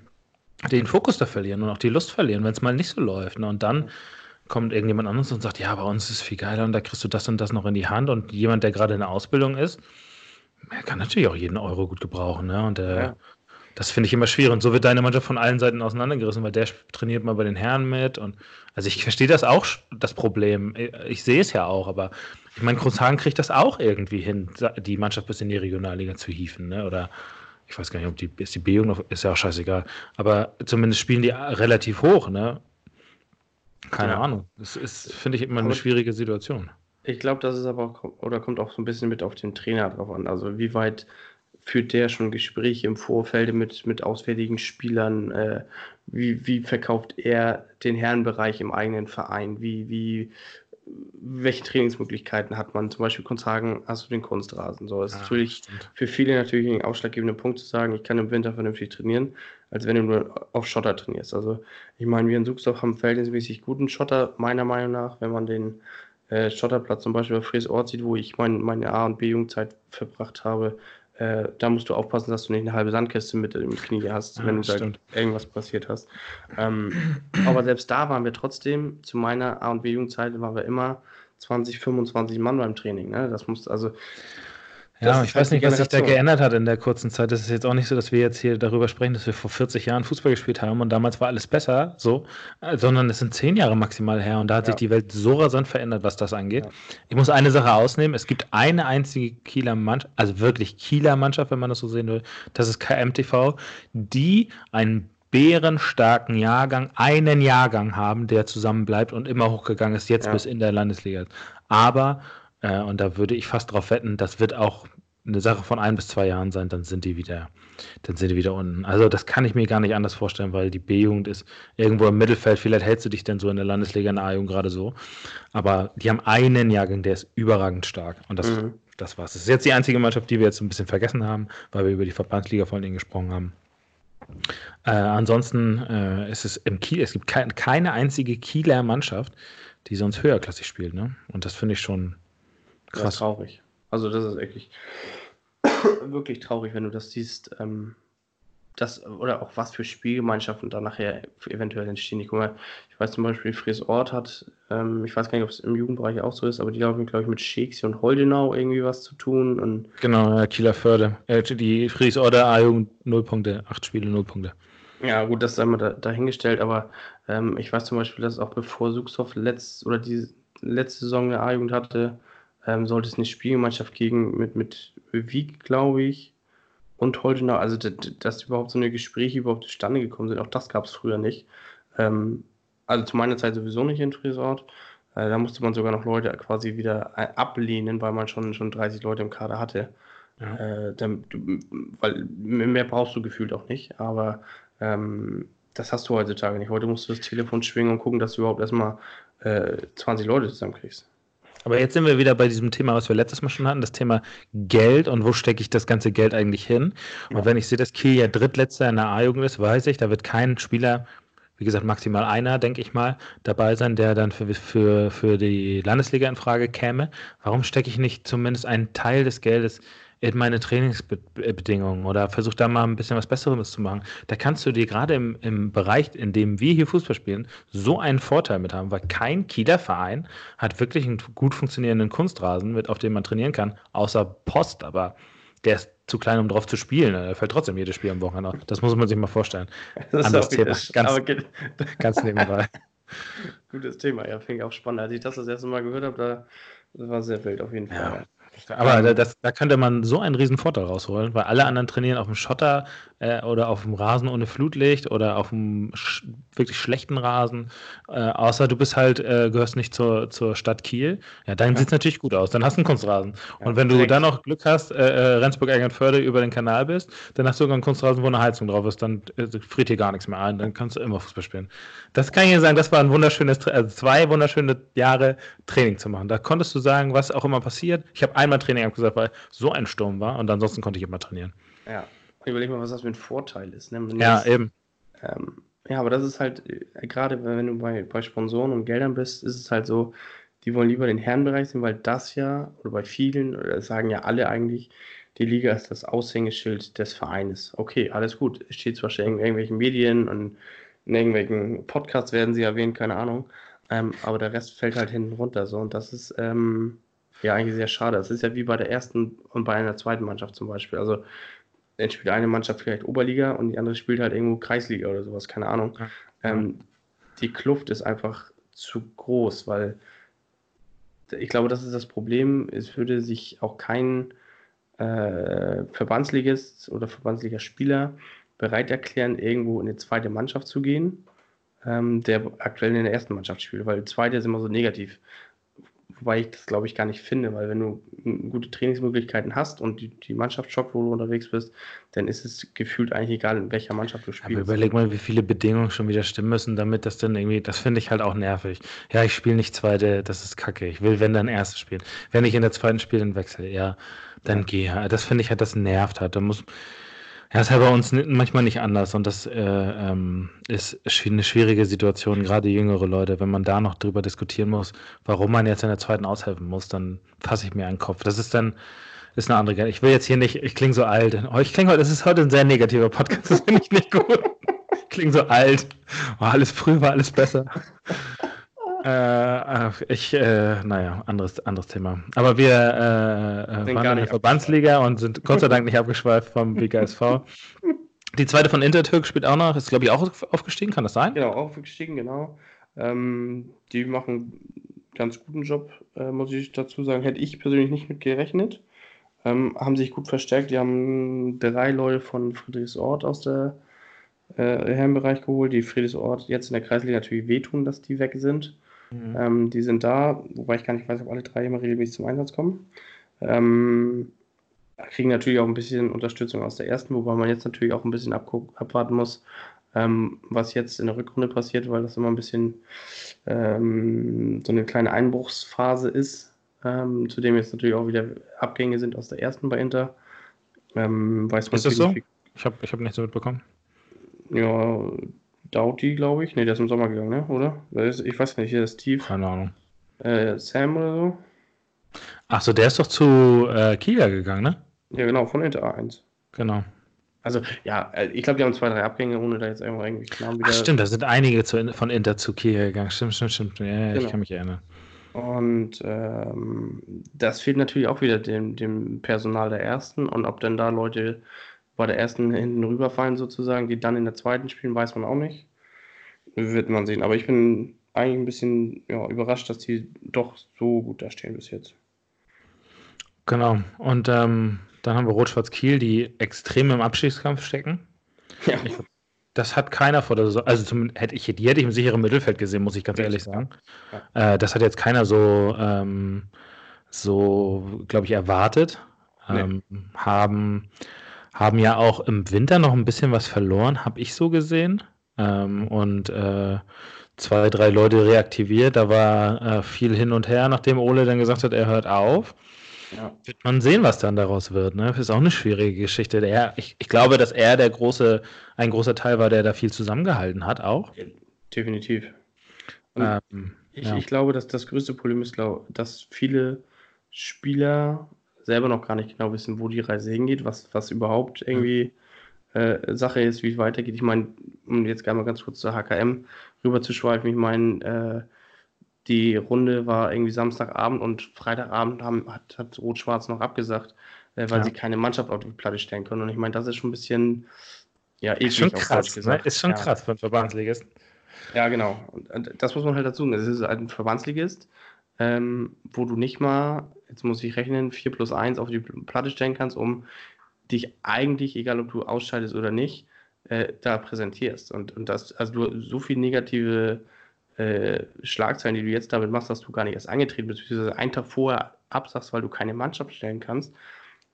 den Fokus da verlieren und auch die Lust verlieren, wenn es mal nicht so läuft. Ne? Und dann kommt irgendjemand anderes und sagt, ja, bei uns ist es viel geiler und da kriegst du das und das noch in die Hand. Und jemand, der gerade in der Ausbildung ist, der kann natürlich auch jeden Euro gut gebrauchen. Ne? Und der, ja. Das finde ich immer schwierig. Und so wird deine Mannschaft von allen Seiten auseinandergerissen, weil der trainiert mal bei den Herren mit. Und also ich verstehe das auch, das Problem. Ich sehe es ja auch, aber ich meine, Großhagen kriegt das auch irgendwie hin, die Mannschaft bis in die Regionalliga zu hieven, ne? Oder ich weiß gar nicht, ob die ist die B-Jugend ist ja auch scheißegal. Aber zumindest spielen die relativ hoch, ne? Keine ja. Ahnung. Das ist, finde ich, immer eine schwierige Situation. Ich glaube, das ist aber auch, oder kommt auch so ein bisschen mit auf den Trainer drauf an. Also wie weit führt der schon Gespräche im Vorfeld mit, mit auswärtigen Spielern? Äh, wie, wie verkauft er den Herrenbereich im eigenen Verein? Wie, wie welche Trainingsmöglichkeiten hat man? Zum Beispiel Kunsthagen hast du den Kunstrasen. So, das ja, ist natürlich stimmt. für viele natürlich ein ausschlaggebender Punkt zu sagen, ich kann im Winter vernünftig trainieren, als wenn du nur auf Schotter trainierst. Also ich meine, wir in Suchsdorf haben verhältnismäßig guten Schotter, meiner Meinung nach, wenn man den äh, Schotterplatz zum Beispiel bei Fries Ort sieht, wo ich mein, meine A- und B-Jugendzeit verbracht habe, äh, da musst du aufpassen, dass du nicht eine halbe Sandkiste mit im Knie hast, ja, wenn du da irgendwas passiert hast. Ähm, aber selbst da waren wir trotzdem, zu meiner A- und B-Jugendzeit waren wir immer 20, 25 Mann beim Training. Ne? Das muss also ja, ich weiß halt nicht, was sich da geändert hat in der kurzen Zeit. Es ist jetzt auch nicht so, dass wir jetzt hier darüber sprechen, dass wir vor 40 Jahren Fußball gespielt haben und damals war alles besser, so, äh, sondern es sind zehn Jahre maximal her und da hat ja. sich die Welt so rasant verändert, was das angeht. Ja. Ich muss eine Sache ausnehmen: Es gibt eine einzige Kieler Mannschaft, also wirklich Kieler Mannschaft, wenn man das so sehen will, das ist KMTV, die einen bärenstarken Jahrgang, einen Jahrgang haben, der zusammenbleibt und immer hochgegangen ist, jetzt ja. bis in der Landesliga. Aber, äh, und da würde ich fast drauf wetten, das wird auch eine Sache von ein bis zwei Jahren sein, dann sind die wieder, dann sind die wieder unten. Also das kann ich mir gar nicht anders vorstellen, weil die B-Jugend ist irgendwo im Mittelfeld. Vielleicht hältst du dich denn so in der Landesliga in der A-Jugend gerade so. Aber die haben einen Jahrgang, der ist überragend stark. Und das, mhm. das war's. Das ist jetzt die einzige Mannschaft, die wir jetzt ein bisschen vergessen haben, weil wir über die Verbandsliga vor allen Dingen gesprochen haben. Äh, ansonsten äh, ist es im Kiel, es gibt kein, keine einzige Kieler Mannschaft, die sonst höherklassig spielt. Ne? Und das finde ich schon krass. Ja, traurig. Also das ist wirklich, wirklich traurig, wenn du das siehst. Ähm, das, oder auch was für Spielgemeinschaften da nachher eventuell entstehen. Ich, guck mal, ich weiß zum Beispiel, Fries Ort hat, ähm, ich weiß gar nicht, ob es im Jugendbereich auch so ist, aber die haben, glaube ich, mit Schexi und Holdenau irgendwie was zu tun. Und genau, ja, Kieler Förde. Äh, die Fries Order A-Jugend 0 Punkte, 8 Spiele, 0 Punkte. Ja, gut, das ist einmal da, dahingestellt, aber ähm, ich weiß zum Beispiel, dass auch bevor Suchsoft letzt, oder die letzte Saison eine A-Jugend hatte, ähm, sollte es eine Spielgemeinschaft gegen mit, mit Wieg, glaube ich, und Holdenau, also dass überhaupt so eine Gespräche überhaupt zustande gekommen sind, auch das gab es früher nicht. Ähm, also zu meiner Zeit sowieso nicht in Friesort. Äh, da musste man sogar noch Leute quasi wieder äh, ablehnen, weil man schon, schon 30 Leute im Kader hatte. Ja. Äh, dann, weil mehr brauchst du gefühlt auch nicht, aber ähm, das hast du heutzutage nicht. Heute musst du das Telefon schwingen und gucken, dass du überhaupt erstmal äh, 20 Leute zusammenkriegst. Aber jetzt sind wir wieder bei diesem Thema, was wir letztes Mal schon hatten, das Thema Geld und wo stecke ich das ganze Geld eigentlich hin? Und ja. wenn ich sehe, dass Kiel ja drittletzter in der A-Jugend ist, weiß ich, da wird kein Spieler, wie gesagt, maximal einer, denke ich mal, dabei sein, der dann für, für, für die Landesliga in Frage käme. Warum stecke ich nicht zumindest einen Teil des Geldes in meine Trainingsbedingungen oder versuch da mal ein bisschen was Besseres zu machen. Da kannst du dir gerade im, im Bereich, in dem wir hier Fußball spielen, so einen Vorteil mit haben, weil kein Kieler Verein hat wirklich einen gut funktionierenden Kunstrasen, mit, auf dem man trainieren kann, außer Post, aber der ist zu klein, um drauf zu spielen. Er fällt trotzdem jedes Spiel am Wochenende. Das muss man sich mal vorstellen. (laughs) Das Anderes Thema. Ganz, (laughs) ganz nebenbei. Gutes Thema, ja, finde ich auch spannend. Als ich das das erste Mal gehört habe, da das war sehr wild auf jeden Fall. Ja. Aber das, da könnte man so einen riesen Vorteil rausholen, weil alle anderen trainieren auf dem Schotter äh, oder auf dem Rasen ohne Flutlicht oder auf dem sch wirklich schlechten Rasen. Äh, außer du bist halt, äh, gehörst nicht zur, zur Stadt Kiel. Ja, dann ja. sieht es natürlich gut aus. Dann hast du einen Kunstrasen. Ja, und wenn du dann noch Glück hast, äh, äh, Rendsburg-Eckernförde über den Kanal bist, dann hast du sogar einen Kunstrasen, wo eine Heizung drauf ist. Dann äh, friert hier gar nichts mehr ein. Dann kannst du immer Fußball spielen. Das kann ich dir sagen, das war ein wunderschönes, also zwei wunderschöne Jahre Training zu machen. Da konntest du sagen, was auch immer passiert. Ich habe einmal Training abgesagt, weil so ein Sturm war und ansonsten konnte ich immer trainieren. Ja. Überleg mal, was das für ein Vorteil ist. Ne? Ja, jetzt, eben. Ähm, ja, aber das ist halt, äh, gerade wenn du bei, bei Sponsoren und Geldern bist, ist es halt so, die wollen lieber den Herrenbereich sehen, weil das ja, oder bei vielen, oder sagen ja alle eigentlich, die Liga ist das Aushängeschild des Vereines. Okay, alles gut. Es steht zwar schon in irgendwelchen Medien und in irgendwelchen Podcasts werden sie erwähnt, keine Ahnung. Ähm, aber der Rest fällt halt hinten runter. So. Und das ist ähm, ja eigentlich sehr schade. Das ist ja wie bei der ersten und bei einer zweiten Mannschaft zum Beispiel. Also dann spielt eine Mannschaft vielleicht Oberliga und die andere spielt halt irgendwo Kreisliga oder sowas, keine Ahnung. Ähm, die Kluft ist einfach zu groß, weil ich glaube, das ist das Problem. Es würde sich auch kein äh, Verbandsligist oder Verbandsligaspieler bereit erklären, irgendwo in eine zweite Mannschaft zu gehen, ähm, der aktuell in der ersten Mannschaft spielt, weil zweite ist immer so negativ. Wobei ich das, glaube ich, gar nicht finde, weil wenn du gute Trainingsmöglichkeiten hast und die, die Mannschaft schockt, wo du unterwegs bist, dann ist es gefühlt eigentlich egal, in welcher Mannschaft du spielst. Aber überleg mal, wie viele Bedingungen schon wieder stimmen müssen, damit das dann irgendwie, das finde ich halt auch nervig. Ja, ich spiele nicht zweite, das ist kacke. Ich will, wenn dann erste spielen. Wenn ich in der zweiten spiele, dann wechsle. Ja, dann ja. gehe. Das finde ich halt, das nervt halt. Da muss, ja, ist ja bei uns manchmal nicht anders und das äh, ähm, ist eine schwierige Situation, gerade jüngere Leute. Wenn man da noch drüber diskutieren muss, warum man jetzt in der zweiten aushelfen muss, dann fasse ich mir einen Kopf. Das ist dann ist eine andere. Ich will jetzt hier nicht, ich klinge so alt. Oh, ich klinge heute, das ist heute ein sehr negativer Podcast, das finde ich nicht gut. (laughs) Ich klinge so alt. Oh, alles früher war alles besser. Äh, ich, äh, naja, anderes, anderes Thema. Aber wir äh, waren in der Verbandsliga und sind Gott sei Dank nicht abgeschweift vom (laughs) BKSV. Die zweite von Intertürk spielt auch noch, ist glaube ich auch aufgestiegen, kann das sein? Genau, aufgestiegen, genau. Ähm, die machen einen ganz guten Job, äh, muss ich dazu sagen. Hätte ich persönlich nicht mit gerechnet. Ähm, haben sich gut verstärkt. Die haben drei Leute von Friedrichsort aus der äh, Herrenbereich geholt, die Friedesort jetzt in der Kreisliga natürlich wehtun, dass die weg sind. Mhm. Ähm, die sind da, wobei ich gar nicht weiß, ob alle drei immer regelmäßig zum Einsatz kommen. Ähm, kriegen natürlich auch ein bisschen Unterstützung aus der ersten, wobei man jetzt natürlich auch ein bisschen abwarten muss, ähm, was jetzt in der Rückrunde passiert, weil das immer ein bisschen ähm, so eine kleine Einbruchsphase ist. Ähm, zudem jetzt natürlich auch wieder Abgänge sind aus der ersten bei Inter. Ähm, weiß man ist das so? Ich habe ich hab nichts mitbekommen. Ja, Doughty, glaube ich. Ne, der ist im Sommer gegangen, ne? oder? Ich weiß nicht, hier ist Steve. Keine Ahnung. Äh, Sam oder so. Ach so, der ist doch zu äh, Kieler gegangen, ne? Ja, genau, von Inter A1. Genau. Also, ja, äh, ich glaube, die haben zwei, drei Abgänge, ohne da jetzt irgendwo irgendwie Namen wieder. Ach, stimmt, da sind einige zu, von Inter zu Kieler gegangen. Stimmt, stimmt, stimmt. Ja, genau. ich kann mich erinnern. Und ähm, das fehlt natürlich auch wieder dem, dem Personal der ersten. Und ob denn da Leute bei der ersten hinten rüberfallen, sozusagen, die dann in der zweiten spielen, weiß man auch nicht. Wird man sehen. Aber ich bin eigentlich ein bisschen ja, überrascht, dass die doch so gut da stehen bis jetzt. Genau. Und ähm, dann haben wir Rot-Schwarz Kiel, die extrem im Abstiegskampf stecken. Ja. Ich, das hat keiner vor der Saison, also zum, hätte ich, die hätte ich im sicheren Mittelfeld gesehen, muss ich ganz ehrlich sagen. Ja. Äh, das hat jetzt keiner so, ähm, so glaube ich, erwartet. Ähm, nee. Haben, haben ja auch im Winter noch ein bisschen was verloren, habe ich so gesehen. Ähm, und äh, zwei, drei Leute reaktiviert. Da war äh, viel hin und her, nachdem Ole dann gesagt hat, er hört auf. Ja. Wird man sehen, was dann daraus wird. Ne? Das ist auch eine schwierige Geschichte. Der, ich, ich glaube, dass er der große, ein großer Teil war, der da viel zusammengehalten hat, auch. Definitiv. Ähm, ich, ja. ich, glaube, dass das größte Problem ist, glaub, dass viele Spieler selber noch gar nicht genau wissen, wo die Reise hingeht, was, was überhaupt irgendwie äh, Sache ist, wie es weitergeht. Ich meine, um jetzt gerne mal ganz kurz zur HKM rüber zu schweifen, ich meine, äh, die Runde war irgendwie Samstagabend und Freitagabend haben, hat, hat Rot-Schwarz noch abgesagt, äh, weil ja. sie keine Mannschaft auf die Platte stellen können. Und ich meine, das ist schon ein bisschen ja, eklig ist schon krass, ne? Ist schon ja. krass für einen Verbandsligist. Ja, genau. Und, und, das muss man halt dazu sagen. Es ist ein Verbandsligist, ähm, wo du nicht mal, jetzt muss ich rechnen, 4 plus 1 auf die Platte stellen kannst, um dich eigentlich, egal ob du ausscheidest oder nicht, äh, da präsentierst. Und, und das, also du so viel negative äh, Schlagzeilen, die du jetzt damit machst, dass du gar nicht erst angetreten bist, beziehungsweise einen Tag vorher absagst, weil du keine Mannschaft stellen kannst,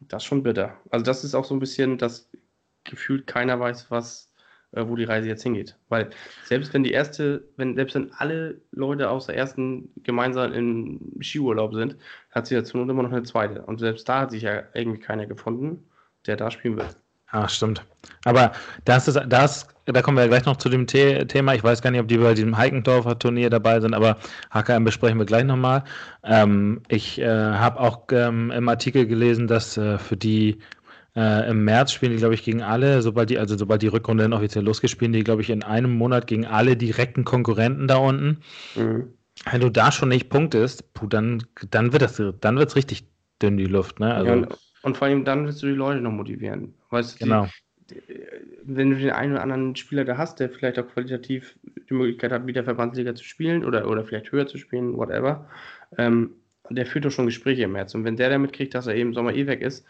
das ist schon bitter. Also das ist auch so ein bisschen, dass gefühlt keiner weiß, was, wo die Reise jetzt hingeht. Weil selbst wenn die erste, wenn selbst wenn alle Leute aus der ersten gemeinsam im Skiurlaub sind, hat sie dazu immer noch eine zweite. Und selbst da hat sich ja irgendwie keiner gefunden, der da spielen wird. Ah, stimmt. Aber das ist, das, da kommen wir ja gleich noch zu dem The Thema. Ich weiß gar nicht, ob die bei diesem Heikendorfer Turnier dabei sind, aber HKM besprechen wir gleich nochmal. Ähm, ich äh, habe auch ähm, im Artikel gelesen, dass äh, für die äh, im März spielen die, glaube ich, gegen alle, sobald die, also sobald die Rückrunde dann offiziell losgeht, spielen die, glaube ich, in einem Monat gegen alle direkten Konkurrenten da unten. Mhm. Wenn du da schon nicht punktest, puh, dann, dann wird es dann wird's richtig dünn, die Luft. Ne? Also, ja, und vor allem dann willst du die Leute noch motivieren. Weißt du, genau. Die, wenn du den einen oder anderen Spieler da hast, der vielleicht auch qualitativ die Möglichkeit hat, wieder Verbandsliga zu spielen oder, oder vielleicht höher zu spielen, whatever, ähm, der führt doch schon Gespräche im März. Und wenn der damit kriegt, dass er eben Sommer eh weg ist,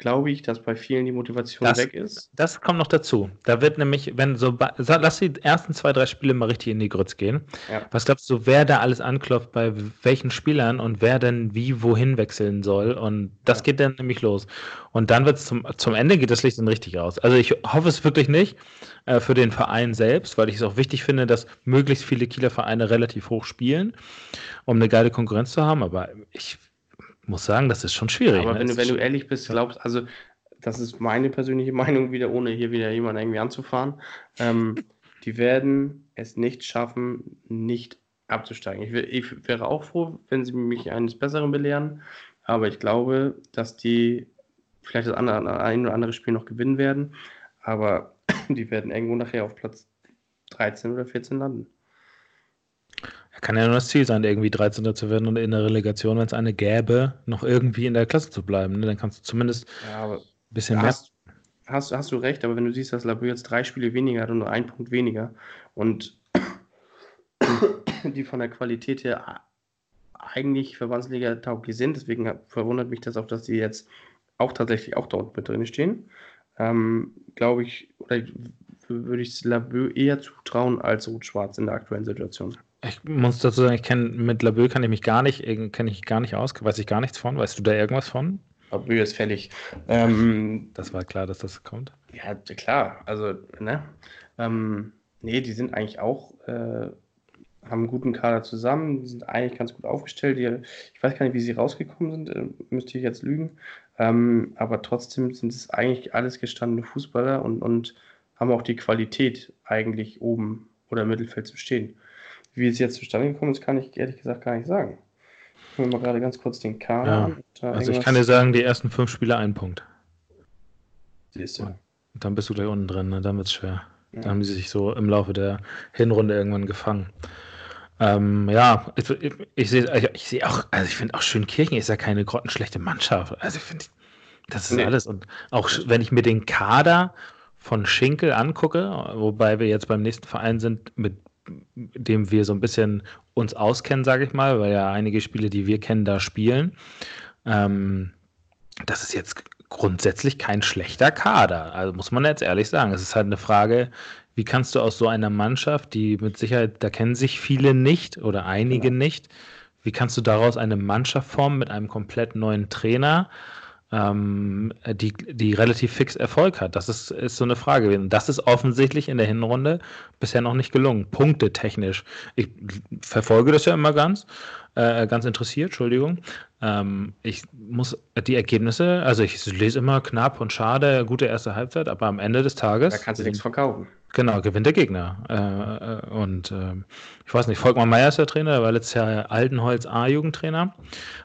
glaube ich, dass bei vielen die Motivation das, weg ist. Das kommt noch dazu. Da wird nämlich, wenn so, lass die ersten zwei, drei Spiele mal richtig in die Grütze gehen. Ja. Was glaubst du, wer da alles anklopft, bei welchen Spielern und wer denn wie wohin wechseln soll? Und das ja. geht dann nämlich los. Und dann wird es zum, zum Ende geht das Licht dann richtig aus. Also ich hoffe es wirklich nicht äh, für den Verein selbst, weil ich es auch wichtig finde, dass möglichst viele Kieler Vereine relativ hoch spielen, um eine geile Konkurrenz zu haben. Aber ich muss sagen, das ist schon schwierig. Aber ne? wenn, du, wenn du ehrlich bist, glaubst, also das ist meine persönliche (laughs) Meinung wieder, ohne hier wieder jemanden irgendwie anzufahren. Ähm, die werden es nicht schaffen, nicht abzusteigen. Ich, ich, wäre auch froh, wenn sie mich eines Besseren belehren, aber ich glaube, dass die vielleicht das andere, ein oder andere Spiel noch gewinnen werden, aber (clears throat) die werden irgendwo nachher auf Platz 13 oder 14 landen. Kann ja nur das Ziel sein, irgendwie 13. zu werden und in der Relegation, wenn es eine gäbe, noch irgendwie in der Klasse zu bleiben. Ne? Dann kannst du zumindest ja, ein bisschen mehr. Hast, hast, hast, du recht, aber wenn du siehst, dass Labö jetzt drei Spiele weniger hat und nur einen Punkt weniger und (coughs) die von der Qualität her eigentlich Verbandsliga tauglich sind, deswegen verwundert mich das auch, dass die jetzt auch tatsächlich auch dort mit drin stehen. Ähm, Glaube ich, oder würde ich Labö eher zutrauen als Rot-Schwarz in der aktuellen Situation. Ich muss dazu sagen, ich kenne mit Labö kann ich mich gar nicht, kenne ich gar nicht aus, weiß ich gar nichts von. Weißt du da irgendwas von? Labö ist fällig. Ähm, das war klar, dass das kommt. Ja, klar. Also, ne? Ähm, nee, die sind eigentlich auch, äh, haben einen guten Kader zusammen, sind eigentlich ganz gut aufgestellt. Die, ich weiß gar nicht, wie sie rausgekommen sind, äh, müsste ich jetzt lügen. Ähm, aber trotzdem sind es eigentlich alles gestandene Fußballer und, und haben auch die Qualität, eigentlich oben oder im Mittelfeld zu stehen. Wie es jetzt zustande gekommen ist, kann ich ehrlich gesagt gar nicht sagen. Ich wir mal gerade ganz kurz den Kader ja. an. Also ich kann dir sagen, die ersten fünf Spiele ein Punkt. Siehst du. Und dann bist du gleich unten drin, ne? dann wird es schwer. Ja. Da haben sie sich so im Laufe der Hinrunde irgendwann gefangen. Ähm, ja, ich, ich, ich sehe ich seh auch, also ich finde auch Schönkirchen ist ja keine grottenschlechte Mannschaft. Also ich finde, das ist nee. alles. Und auch wenn ich mir den Kader von Schinkel angucke, wobei wir jetzt beim nächsten Verein sind, mit dem wir so ein bisschen uns auskennen, sage ich mal, weil ja einige Spiele, die wir kennen, da spielen. Ähm, das ist jetzt grundsätzlich kein schlechter Kader. Also muss man jetzt ehrlich sagen. Es ist halt eine Frage, wie kannst du aus so einer Mannschaft, die mit Sicherheit, da kennen sich viele nicht oder einige genau. nicht, wie kannst du daraus eine Mannschaft formen mit einem komplett neuen Trainer? Ähm, die, die relativ fix Erfolg hat. Das ist, ist so eine Frage gewesen. Das ist offensichtlich in der Hinrunde bisher noch nicht gelungen, Punkte technisch. Ich verfolge das ja immer ganz, äh, ganz interessiert, Entschuldigung. Ähm, ich muss die Ergebnisse, also ich lese immer knapp und schade, gute erste Halbzeit, aber am Ende des Tages. Da kannst du nichts verkaufen. Genau, gewinnt der Gegner. Äh, äh und äh, ich weiß nicht, Volkmar Meyer ist der Trainer, der war letztes Jahr Altenholz A-Jugendtrainer.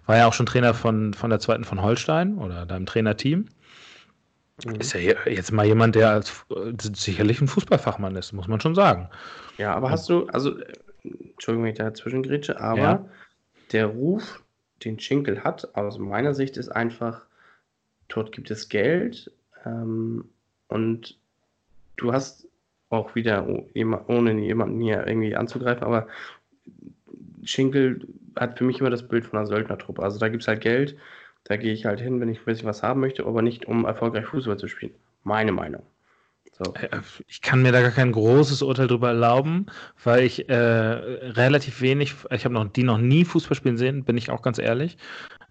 War ja auch schon Trainer von, von der zweiten von Holstein oder deinem Trainerteam. Mhm. Ist ja jetzt mal jemand, der als sicherlich ein Fußballfachmann ist, muss man schon sagen. Ja, aber hast du, also, Entschuldigung, wenn ich da zwischengrätsche, aber ja. der Ruf, den Schinkel hat, aus meiner Sicht ist einfach, dort gibt es Geld ähm, und du hast auch wieder, ohne jemanden hier irgendwie anzugreifen, aber Schinkel hat für mich immer das Bild von einer Söldnertruppe. Also da gibt es halt Geld, da gehe ich halt hin, wenn ich ein bisschen was haben möchte, aber nicht um erfolgreich Fußball zu spielen. Meine Meinung. So. Äh, ich kann mir da gar kein großes Urteil drüber erlauben, weil ich äh, relativ wenig, ich habe noch die noch nie Fußball spielen sehen, bin ich auch ganz ehrlich.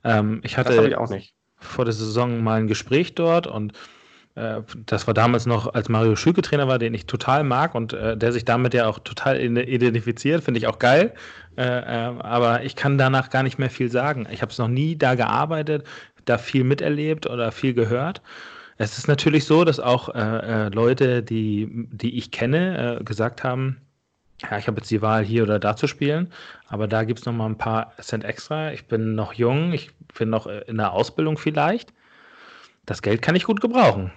Ähm, ich hatte ich vor der Saison mal ein Gespräch dort und äh, das war damals noch, als Mario Schülke Trainer war, den ich total mag und äh, der sich damit ja auch total identifiziert, finde ich auch geil. Äh, äh, aber ich kann danach gar nicht mehr viel sagen. Ich habe es noch nie da gearbeitet, da viel miterlebt oder viel gehört. Es ist natürlich so, dass auch äh, Leute, die, die ich kenne, gesagt haben, ja, ich habe jetzt die Wahl, hier oder da zu spielen, aber da gibt es noch mal ein paar Cent extra. Ich bin noch jung, ich bin noch in der Ausbildung vielleicht. Das Geld kann ich gut gebrauchen.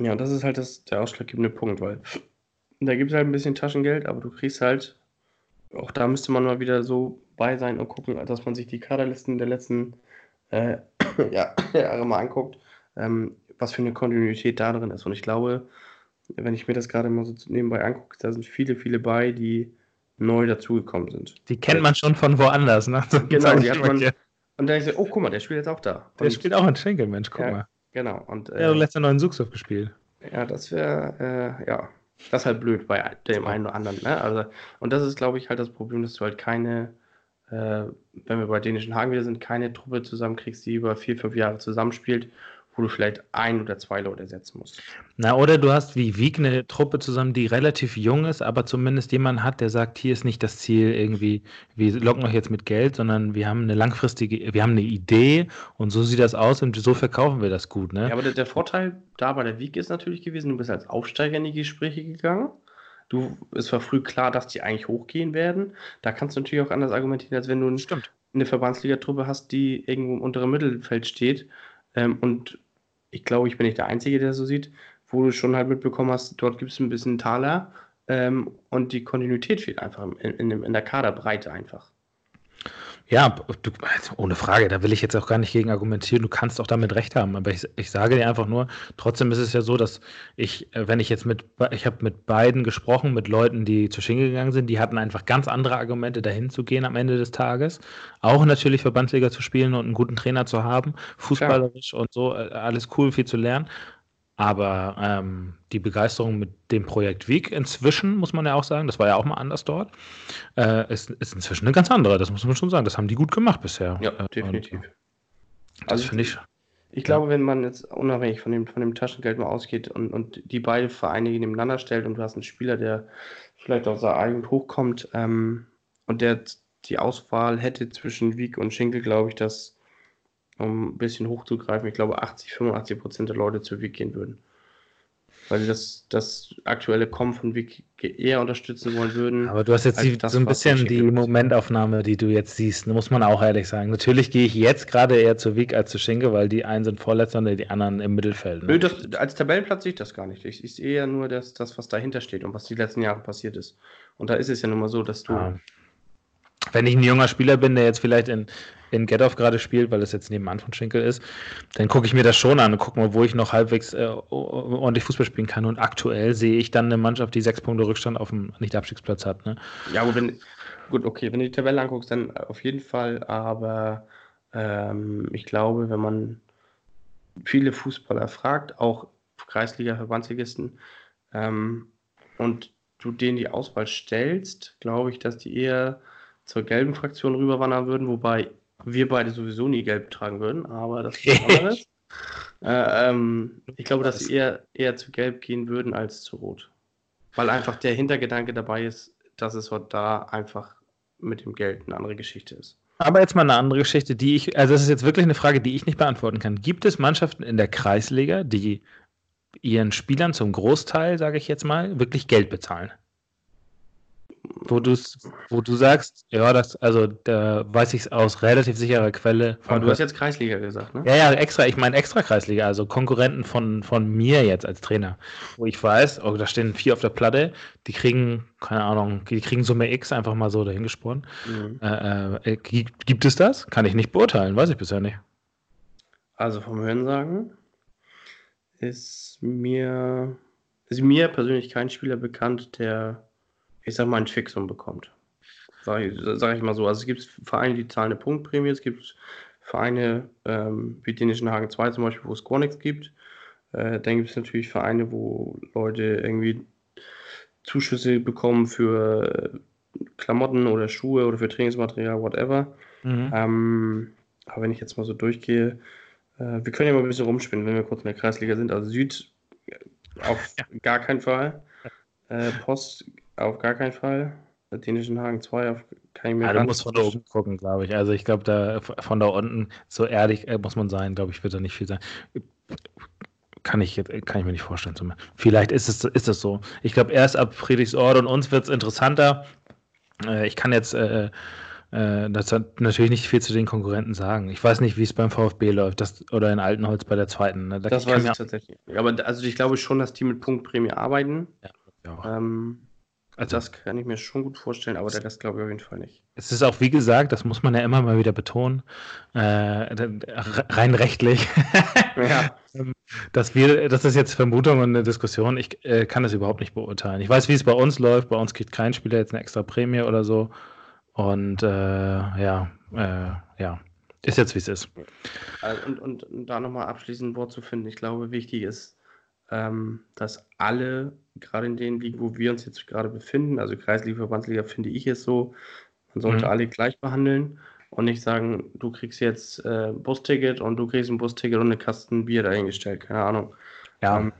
Ja, das ist halt das, der ausschlaggebende Punkt, weil da gibt es halt ein bisschen Taschengeld, aber du kriegst halt, auch da müsste man mal wieder so bei sein und gucken, dass man sich die Kaderlisten der letzten äh, (coughs) ja, (coughs) Jahre mal anguckt, ähm, was für eine Kontinuität da drin ist. Und ich glaube, wenn ich mir das gerade mal so nebenbei angucke, da sind viele, viele bei, die neu dazugekommen sind. Die kennt man schon von woanders, ne? So (laughs) genau, die hat man. Und dann ich so, oh, guck mal, der spielt jetzt auch da. Der und, spielt auch in Schenkel, Mensch, guck ja, mal. Genau. Und, äh, ja, du letzter neuen Suchsoft gespielt. Ja, das wäre, äh, ja, das ist halt blöd bei dem einen oder anderen. Ne? Also, und das ist, glaube ich, halt das Problem, dass du halt keine, äh, wenn wir bei dänischen Hagen wieder sind, keine Truppe zusammenkriegst, die über vier, fünf Jahre zusammenspielt wo du vielleicht ein oder zwei Leute setzen musst. Na, oder du hast wie Wieg eine Truppe zusammen, die relativ jung ist, aber zumindest jemand hat, der sagt, hier ist nicht das Ziel irgendwie, wir locken euch jetzt mit Geld, sondern wir haben eine langfristige, wir haben eine Idee und so sieht das aus und so verkaufen wir das gut. Ne? Ja, aber der, der Vorteil da bei der Wieg ist natürlich gewesen, du bist als Aufsteiger in die Gespräche gegangen. Du, es war früh klar, dass die eigentlich hochgehen werden. Da kannst du natürlich auch anders argumentieren, als wenn du Stimmt. eine Verbandsligatruppe hast, die irgendwo im unteren Mittelfeld steht ähm, und ich glaube, ich bin nicht der Einzige, der so sieht, wo du schon halt mitbekommen hast, dort gibt es ein bisschen Taler ähm, und die Kontinuität fehlt einfach in, in, in der Kaderbreite einfach. Ja, du, ohne Frage, da will ich jetzt auch gar nicht gegen argumentieren. Du kannst auch damit recht haben. Aber ich, ich sage dir einfach nur, trotzdem ist es ja so, dass ich, äh, wenn ich jetzt mit, ich habe mit beiden gesprochen, mit Leuten, die zur Schinkel gegangen sind, die hatten einfach ganz andere Argumente, dahin zu gehen am Ende des Tages. Auch natürlich Verbandsliga zu spielen und einen guten Trainer zu haben, fußballerisch ja. und so, äh, alles cool, viel zu lernen. Aber ähm, die Begeisterung mit dem Projekt Weg inzwischen, muss man ja auch sagen, das war ja auch mal anders dort, äh, ist, ist inzwischen eine ganz andere. Das muss man schon sagen. Das haben die gut gemacht bisher. Ja, äh, definitiv. Und, das also finde ich. Ich glaube, wenn man jetzt unabhängig von dem, von dem Taschengeld mal ausgeht und, und die beiden Vereine nebeneinander stellt und du hast einen Spieler, der vielleicht aus der Eigend hochkommt ähm, und der die Auswahl hätte zwischen Wieg und Schinkel, glaube ich, dass um ein bisschen hochzugreifen, ich glaube 80, 85 Prozent der Leute zu Wick gehen würden. Weil sie das, das aktuelle Kommen von Wick eher unterstützen wollen würden. Aber du hast jetzt die, das, so ein bisschen die Momentaufnahme, die du jetzt siehst, muss man auch ehrlich sagen. Natürlich gehe ich jetzt gerade eher zu Wick als zu Schinke, weil die einen sind Vorletzter und die anderen im Mittelfeld. Ne? Nö, das, als Tabellenplatz sehe ich das gar nicht. Ich, ich sehe ja nur das, das, was dahinter steht und was die letzten Jahre passiert ist. Und da ist es ja nun mal so, dass du. Ah wenn ich ein junger Spieler bin, der jetzt vielleicht in, in Get-Off gerade spielt, weil das jetzt nebenan von Schinkel ist, dann gucke ich mir das schon an und gucke mal, wo ich noch halbwegs äh, ordentlich Fußball spielen kann. Und aktuell sehe ich dann eine Mannschaft, die sechs Punkte Rückstand auf dem Nicht-Abstiegsplatz hat. Ne? Ja, gut, wenn, gut, okay, wenn du die Tabelle anguckst, dann auf jeden Fall, aber ähm, ich glaube, wenn man viele Fußballer fragt, auch Kreisliga-Verbandsligisten, ähm, und du denen die Auswahl stellst, glaube ich, dass die eher zur gelben Fraktion rüberwandern würden, wobei wir beide sowieso nie gelb tragen würden, aber das ist was (laughs) anderes. äh, ähm, ich glaube, dass sie eher, eher zu gelb gehen würden als zu rot. Weil einfach der Hintergedanke dabei ist, dass es dort da einfach mit dem Geld eine andere Geschichte ist. Aber jetzt mal eine andere Geschichte, die ich, also das ist jetzt wirklich eine Frage, die ich nicht beantworten kann. Gibt es Mannschaften in der Kreisliga, die ihren Spielern zum Großteil, sage ich jetzt mal, wirklich Geld bezahlen? Wo du wo du sagst, ja, das, also da weiß ich es aus relativ sicherer Quelle. Aber du hast jetzt Kreisliga gesagt, ne? Ja, ja, extra, ich meine extra Kreisliga, also Konkurrenten von, von mir jetzt als Trainer. Wo ich weiß, oh, da stehen vier auf der Platte, die kriegen, keine Ahnung, die kriegen Summe X einfach mal so dahingesporen. Mhm. Äh, äh, gibt, gibt es das? Kann ich nicht beurteilen, weiß ich bisher nicht. Also vom Hörensagen ist mir, ist mir persönlich kein Spieler bekannt, der ich sag mal, ein Fixum bekommt. Sag ich, sag ich mal so. Also es gibt Vereine, die zahlen eine Punktprämie, es gibt Vereine ähm, wie Dänischen Hagen 2 zum Beispiel, wo es gar nichts gibt. Äh, dann gibt es natürlich Vereine, wo Leute irgendwie Zuschüsse bekommen für Klamotten oder Schuhe oder für Trainingsmaterial, whatever. Mhm. Ähm, aber wenn ich jetzt mal so durchgehe, äh, wir können ja mal ein bisschen rumspinnen, wenn wir kurz in der Kreisliga sind. Also Süd auf (laughs) ja. gar keinen Fall. Äh, Post auf gar keinen Fall. Dänischen Hagen 2 auf keinen mehr. Ja, du musst von da oben gucken, glaube ich. Also ich glaube, da von da unten, so ehrlich äh, muss man sein, glaube ich, wird da nicht viel sein. Kann ich, kann ich mir nicht vorstellen. Vielleicht ist es, ist es so. Ich glaube, erst ab Friedrichsort und uns wird es interessanter. Äh, ich kann jetzt äh, äh, das hat natürlich nicht viel zu den Konkurrenten sagen. Ich weiß nicht, wie es beim VfB läuft das, oder in Altenholz bei der zweiten. Ne? Da das weiß ich tatsächlich. Aber also ich glaube schon, dass die mit Punktprämie arbeiten. Ja, ähm, also das kann ich mir schon gut vorstellen, aber der Rest glaube ich auf jeden Fall nicht. Es ist auch, wie gesagt, das muss man ja immer mal wieder betonen, äh, rein rechtlich, (laughs) ja. dass wir, das ist jetzt Vermutung und eine Diskussion, ich äh, kann das überhaupt nicht beurteilen. Ich weiß, wie es bei uns läuft, bei uns kriegt kein Spieler jetzt eine extra Prämie oder so und äh, ja, äh, ja, ist jetzt wie es ist. Also, und, und, und da nochmal abschließend ein Wort zu finden, ich glaube, wichtig ist, ähm, dass alle gerade in den Ligen, wo wir uns jetzt gerade befinden, also Kreisliga, Verbandsliga, finde ich es so, man sollte mhm. alle gleich behandeln und nicht sagen, du kriegst jetzt äh, Busticket und du kriegst ein Busticket und eine Kasten Bier dahingestellt, keine Ahnung. Ja. Ähm,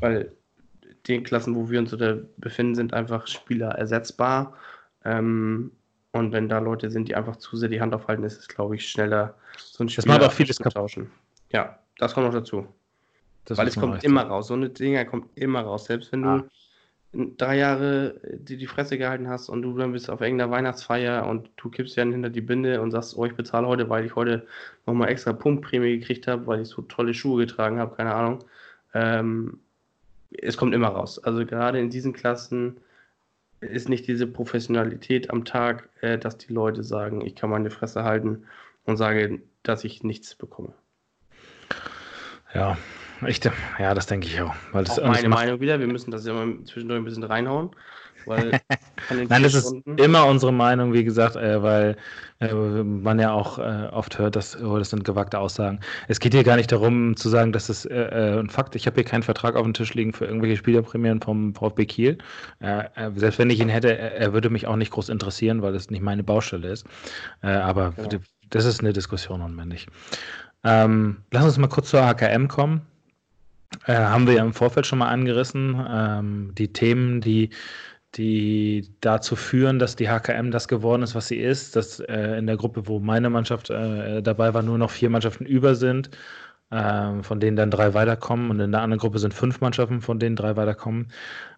weil den Klassen, wo wir uns da befinden, sind einfach Spieler ersetzbar. Ähm, und wenn da Leute sind, die einfach zu sehr die Hand aufhalten, ist es, glaube ich, schneller so ein Spieler das macht auch vieles zu tauschen. Ja, das kommt noch dazu. Das Weil es kommt immer sein. raus. So eine Dinger kommt immer raus. Selbst wenn ah. du drei Jahre die, die Fresse gehalten hast und du dann bist auf irgendeiner Weihnachtsfeier und du kippst ja hinter die Binde und sagst, oh, ich bezahle heute, weil ich heute nochmal extra Punktprämie gekriegt habe, weil ich so tolle Schuhe getragen habe, keine Ahnung. Ähm, es kommt immer raus. Also gerade in diesen Klassen ist nicht diese Professionalität am Tag, äh, dass die Leute sagen, ich kann meine Fresse halten und sage, dass ich nichts bekomme. Ja, ich, ja, das denke ich auch. Weil das auch meine Meinung wieder, wir müssen das immer zwischendurch ein bisschen reinhauen. Weil (laughs) Nein, das ist immer unsere Meinung, wie gesagt, äh, weil äh, man ja auch äh, oft hört, dass oh, das sind gewagte Aussagen. Es geht hier gar nicht darum zu sagen, dass es äh, äh, ein Fakt. Ich habe hier keinen Vertrag auf dem Tisch liegen für irgendwelche Spielerprämien vom VfB Kiel. Äh, selbst wenn ich ihn hätte, er würde mich auch nicht groß interessieren, weil es nicht meine Baustelle ist. aber ja. das ist eine Diskussion unmännlich. Ähm, lass uns mal kurz zur AKM kommen. Äh, haben wir ja im Vorfeld schon mal angerissen. Ähm, die Themen, die, die dazu führen, dass die HKM das geworden ist, was sie ist, dass äh, in der Gruppe, wo meine Mannschaft äh, dabei war, nur noch vier Mannschaften über sind, ähm, von denen dann drei weiterkommen. Und in der anderen Gruppe sind fünf Mannschaften, von denen drei weiterkommen.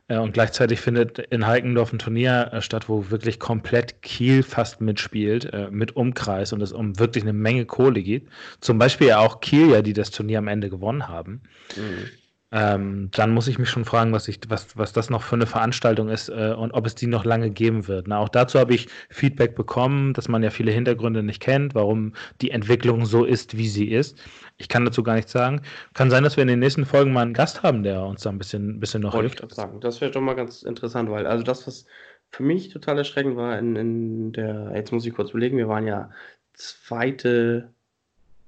Äh, und gleichzeitig findet in Heikendorf ein Turnier äh, statt, wo wirklich komplett Kiel fast mitspielt, äh, mit Umkreis und es um wirklich eine Menge Kohle geht. Zum Beispiel ja auch Kiel, ja, die das Turnier am Ende gewonnen haben. Mhm. Ähm, dann muss ich mich schon fragen, was, ich, was, was das noch für eine Veranstaltung ist äh, und ob es die noch lange geben wird. Na, auch dazu habe ich Feedback bekommen, dass man ja viele Hintergründe nicht kennt, warum die Entwicklung so ist, wie sie ist. Ich kann dazu gar nichts sagen. Kann sein, dass wir in den nächsten Folgen mal einen Gast haben, der uns da ein bisschen, bisschen noch Wollte hilft. Ich sagen. Das wäre doch mal ganz interessant, weil also das, was für mich total erschreckend war in, in der, jetzt muss ich kurz überlegen, wir waren ja zweite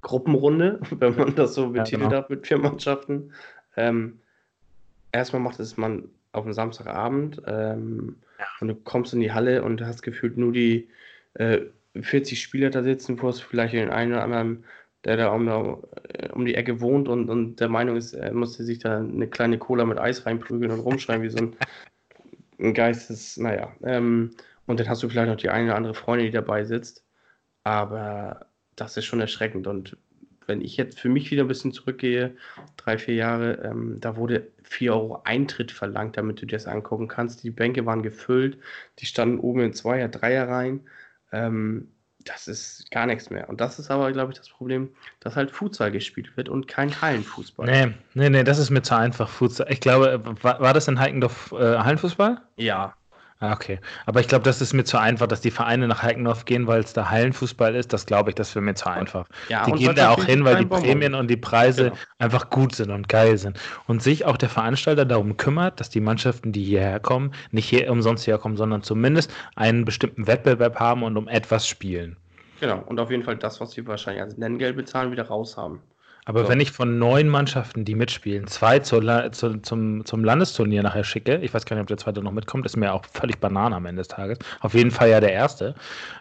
Gruppenrunde, (laughs) wenn man das so betitelt ja, genau. hat mit vier Mannschaften. Ähm, erstmal macht es man auf einem Samstagabend ähm, ja. und du kommst in die Halle und hast gefühlt nur die äh, 40 Spieler da sitzen, wo es vielleicht den einen oder anderen, der da um, um, die Ecke wohnt und, und der Meinung ist, er musste sich da eine kleine Cola mit Eis reinprügeln und rumschreien wie so ein, (laughs) ein Geistes, naja. Ähm, und dann hast du vielleicht noch die eine oder andere Freundin, die dabei sitzt. Aber das ist schon erschreckend. Und wenn ich jetzt für mich wieder ein bisschen zurückgehe, drei, vier Jahre, ähm, da wurde 4 Euro Eintritt verlangt, damit du dir das angucken kannst. Die Bänke waren gefüllt, die standen oben in Zweier-, Dreier-Reihen. Ähm, das ist gar nichts mehr. Und das ist aber, glaube ich, das Problem, dass halt Futsal gespielt wird und kein Hallenfußball. Nee, nee, nee, das ist mir zu einfach, Futsal. Ich glaube, war, war das in Heikendorf äh, Hallenfußball? Ja, okay. Aber ich glaube, das ist mir zu einfach, dass die Vereine nach Heikendorf gehen, weil es da Hallenfußball ist. Das glaube ich, das wäre mir zu einfach. Ja, die gehen da auch hin, weil die Prämien und die Preise genau. einfach gut sind und geil sind. Und sich auch der Veranstalter darum kümmert, dass die Mannschaften, die hierher kommen, nicht hier umsonst herkommen, sondern zumindest einen bestimmten Wettbewerb haben und um etwas spielen. Genau. Und auf jeden Fall das, was sie wahrscheinlich als Nenngeld bezahlen, wieder raus haben. Aber so. wenn ich von neun Mannschaften, die mitspielen, zwei zur, zu, zum, zum Landesturnier nachher schicke, ich weiß gar nicht, ob der zweite noch mitkommt, ist mir auch völlig Banane am Ende des Tages. Auf jeden Fall ja der erste.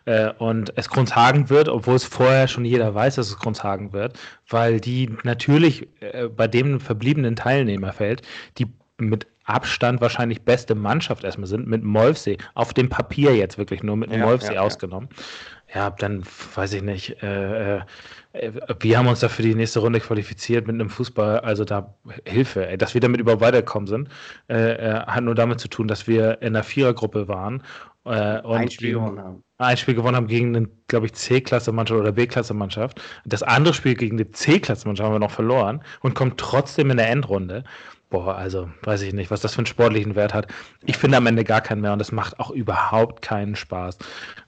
Äh, und es Grundshagen wird, obwohl es vorher schon jeder weiß, dass es Grundshagen wird, weil die natürlich äh, bei dem verbliebenen Teilnehmerfeld, die mit Abstand wahrscheinlich beste Mannschaft erstmal sind, mit Molfsee, auf dem Papier jetzt wirklich nur mit ja, Molfsee ja, ausgenommen. Ja. dann weiß ich nicht. Äh, äh wir haben uns da für die nächste Runde qualifiziert mit einem Fußball, also da Hilfe, ey, dass wir damit überhaupt weitergekommen sind, äh, äh, hat nur damit zu tun, dass wir in der Vierergruppe waren äh, und ein Spiel gewonnen haben. Ein Spiel gewonnen haben gegen eine, glaube ich, C-Klasse-Mannschaft oder B-Klasse-Mannschaft. Das andere Spiel gegen die C-Klasse-Mannschaft haben wir noch verloren und kommen trotzdem in der Endrunde. Boah, also weiß ich nicht, was das für einen sportlichen Wert hat. Ich finde am Ende gar keinen mehr und das macht auch überhaupt keinen Spaß.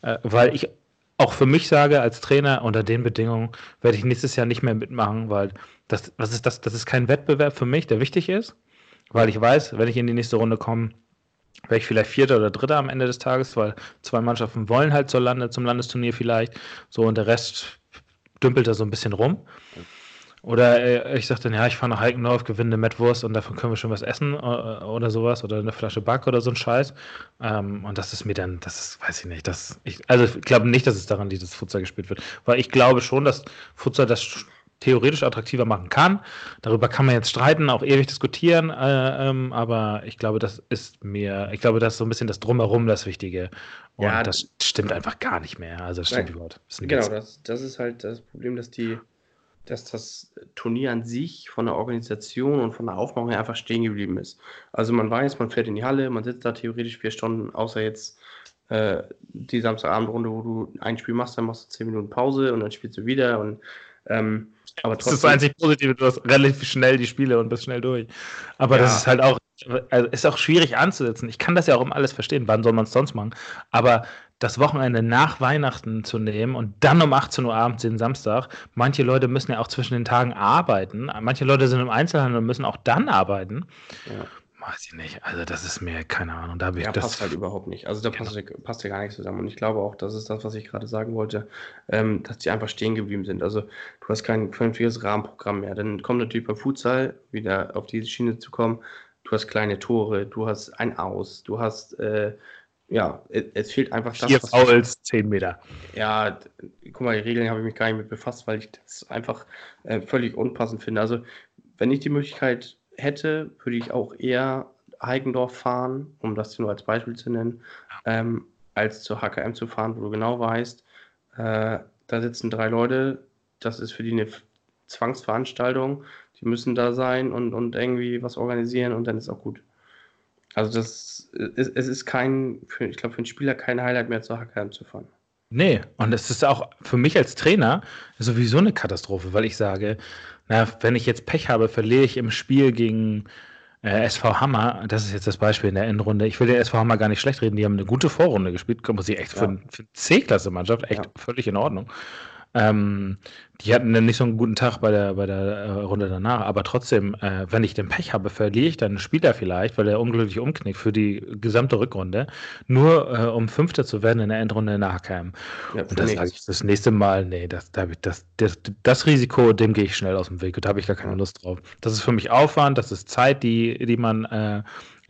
Äh, weil ich auch für mich sage, als Trainer unter den Bedingungen werde ich nächstes Jahr nicht mehr mitmachen, weil das, was ist das, das ist kein Wettbewerb für mich, der wichtig ist, weil ich weiß, wenn ich in die nächste Runde komme, wäre ich vielleicht Vierter oder Dritter am Ende des Tages, weil zwei Mannschaften wollen halt zur Lande, zum Landesturnier vielleicht, so und der Rest dümpelt da so ein bisschen rum. Oder äh, ich sage dann, ja, ich fahre nach Heikendorf, gewinne eine Mettwurst und davon können wir schon was essen äh, oder sowas oder eine Flasche Back oder so ein Scheiß. Ähm, und das ist mir dann, das ist, weiß ich nicht, das, ich, also ich glaube nicht, dass es daran liegt, dass Futsal gespielt wird, weil ich glaube schon, dass Futsal das theoretisch attraktiver machen kann. Darüber kann man jetzt streiten, auch ewig diskutieren, äh, ähm, aber ich glaube, das ist mir, ich glaube, das ist so ein bisschen das Drumherum das Wichtige. Und ja, das stimmt einfach gar nicht mehr. Also das stimmt überhaupt. Genau, das, das ist halt das Problem, dass die dass das Turnier an sich von der Organisation und von der Aufmachung her einfach stehen geblieben ist. Also man weiß, man fährt in die Halle, man sitzt da theoretisch vier Stunden, außer jetzt äh, die Samstagabendrunde, wo du ein Spiel machst, dann machst du zehn Minuten Pause und dann spielst du wieder und ähm, aber trotzdem, das ist das einzig Positive, du hast relativ schnell die Spiele und bist schnell durch. Aber ja. das ist halt auch, also ist auch schwierig anzusetzen. Ich kann das ja auch um alles verstehen, wann soll man es sonst machen? Aber das Wochenende nach Weihnachten zu nehmen und dann um 18 Uhr abends den Samstag. Manche Leute müssen ja auch zwischen den Tagen arbeiten. Manche Leute sind im Einzelhandel und müssen auch dann arbeiten. Ja. Weiß ich nicht. Also das ist mir keine Ahnung. Da ja, das passt halt überhaupt nicht. Also da genau. passt, passt ja gar nichts zusammen. Und ich glaube auch, das ist das, was ich gerade sagen wollte, ähm, dass die einfach stehen geblieben sind. Also du hast kein vernünftiges Rahmenprogramm mehr. Dann kommt natürlich beim Futsal wieder auf diese Schiene zu kommen. Du hast kleine Tore, du hast ein Aus, du hast äh, ja, es fehlt einfach das. Vier Fouls, 10 Meter. Ja, guck mal, die Regeln habe ich mich gar nicht mit befasst, weil ich das einfach äh, völlig unpassend finde. Also, wenn ich die Möglichkeit hätte, würde ich auch eher Heigendorf fahren, um das nur als Beispiel zu nennen, ähm, als zur HKM zu fahren, wo du genau weißt, äh, da sitzen drei Leute, das ist für die eine Zwangsveranstaltung, die müssen da sein und, und irgendwie was organisieren und dann ist auch gut. Also das ist, es ist kein, für, ich glaube, für einen Spieler kein Highlight mehr zur HKM zu fahren. Nee, und es ist auch für mich als Trainer sowieso eine Katastrophe, weil ich sage, na, wenn ich jetzt Pech habe, verliere ich im Spiel gegen äh, SV Hammer. Das ist jetzt das Beispiel in der Endrunde. Ich will den SV Hammer gar nicht schlecht reden. Die haben eine gute Vorrunde gespielt. Muss ich echt ja. für, für C-Klasse-Mannschaft echt ja. völlig in Ordnung. Ähm, die hatten dann nicht so einen guten Tag bei der, bei der äh, Runde danach, aber trotzdem, äh, wenn ich den Pech habe, verliere ich dann einen Spieler vielleicht, weil er unglücklich umknickt für die gesamte Rückrunde, nur äh, um Fünfter zu werden in der Endrunde in HKM. Ja, und das sage ich das nächste Mal, nee, das, das, das, das, das Risiko, dem gehe ich schnell aus dem Weg. Und da habe ich gar keine Lust drauf. Das ist für mich Aufwand, das ist Zeit, die, die man äh,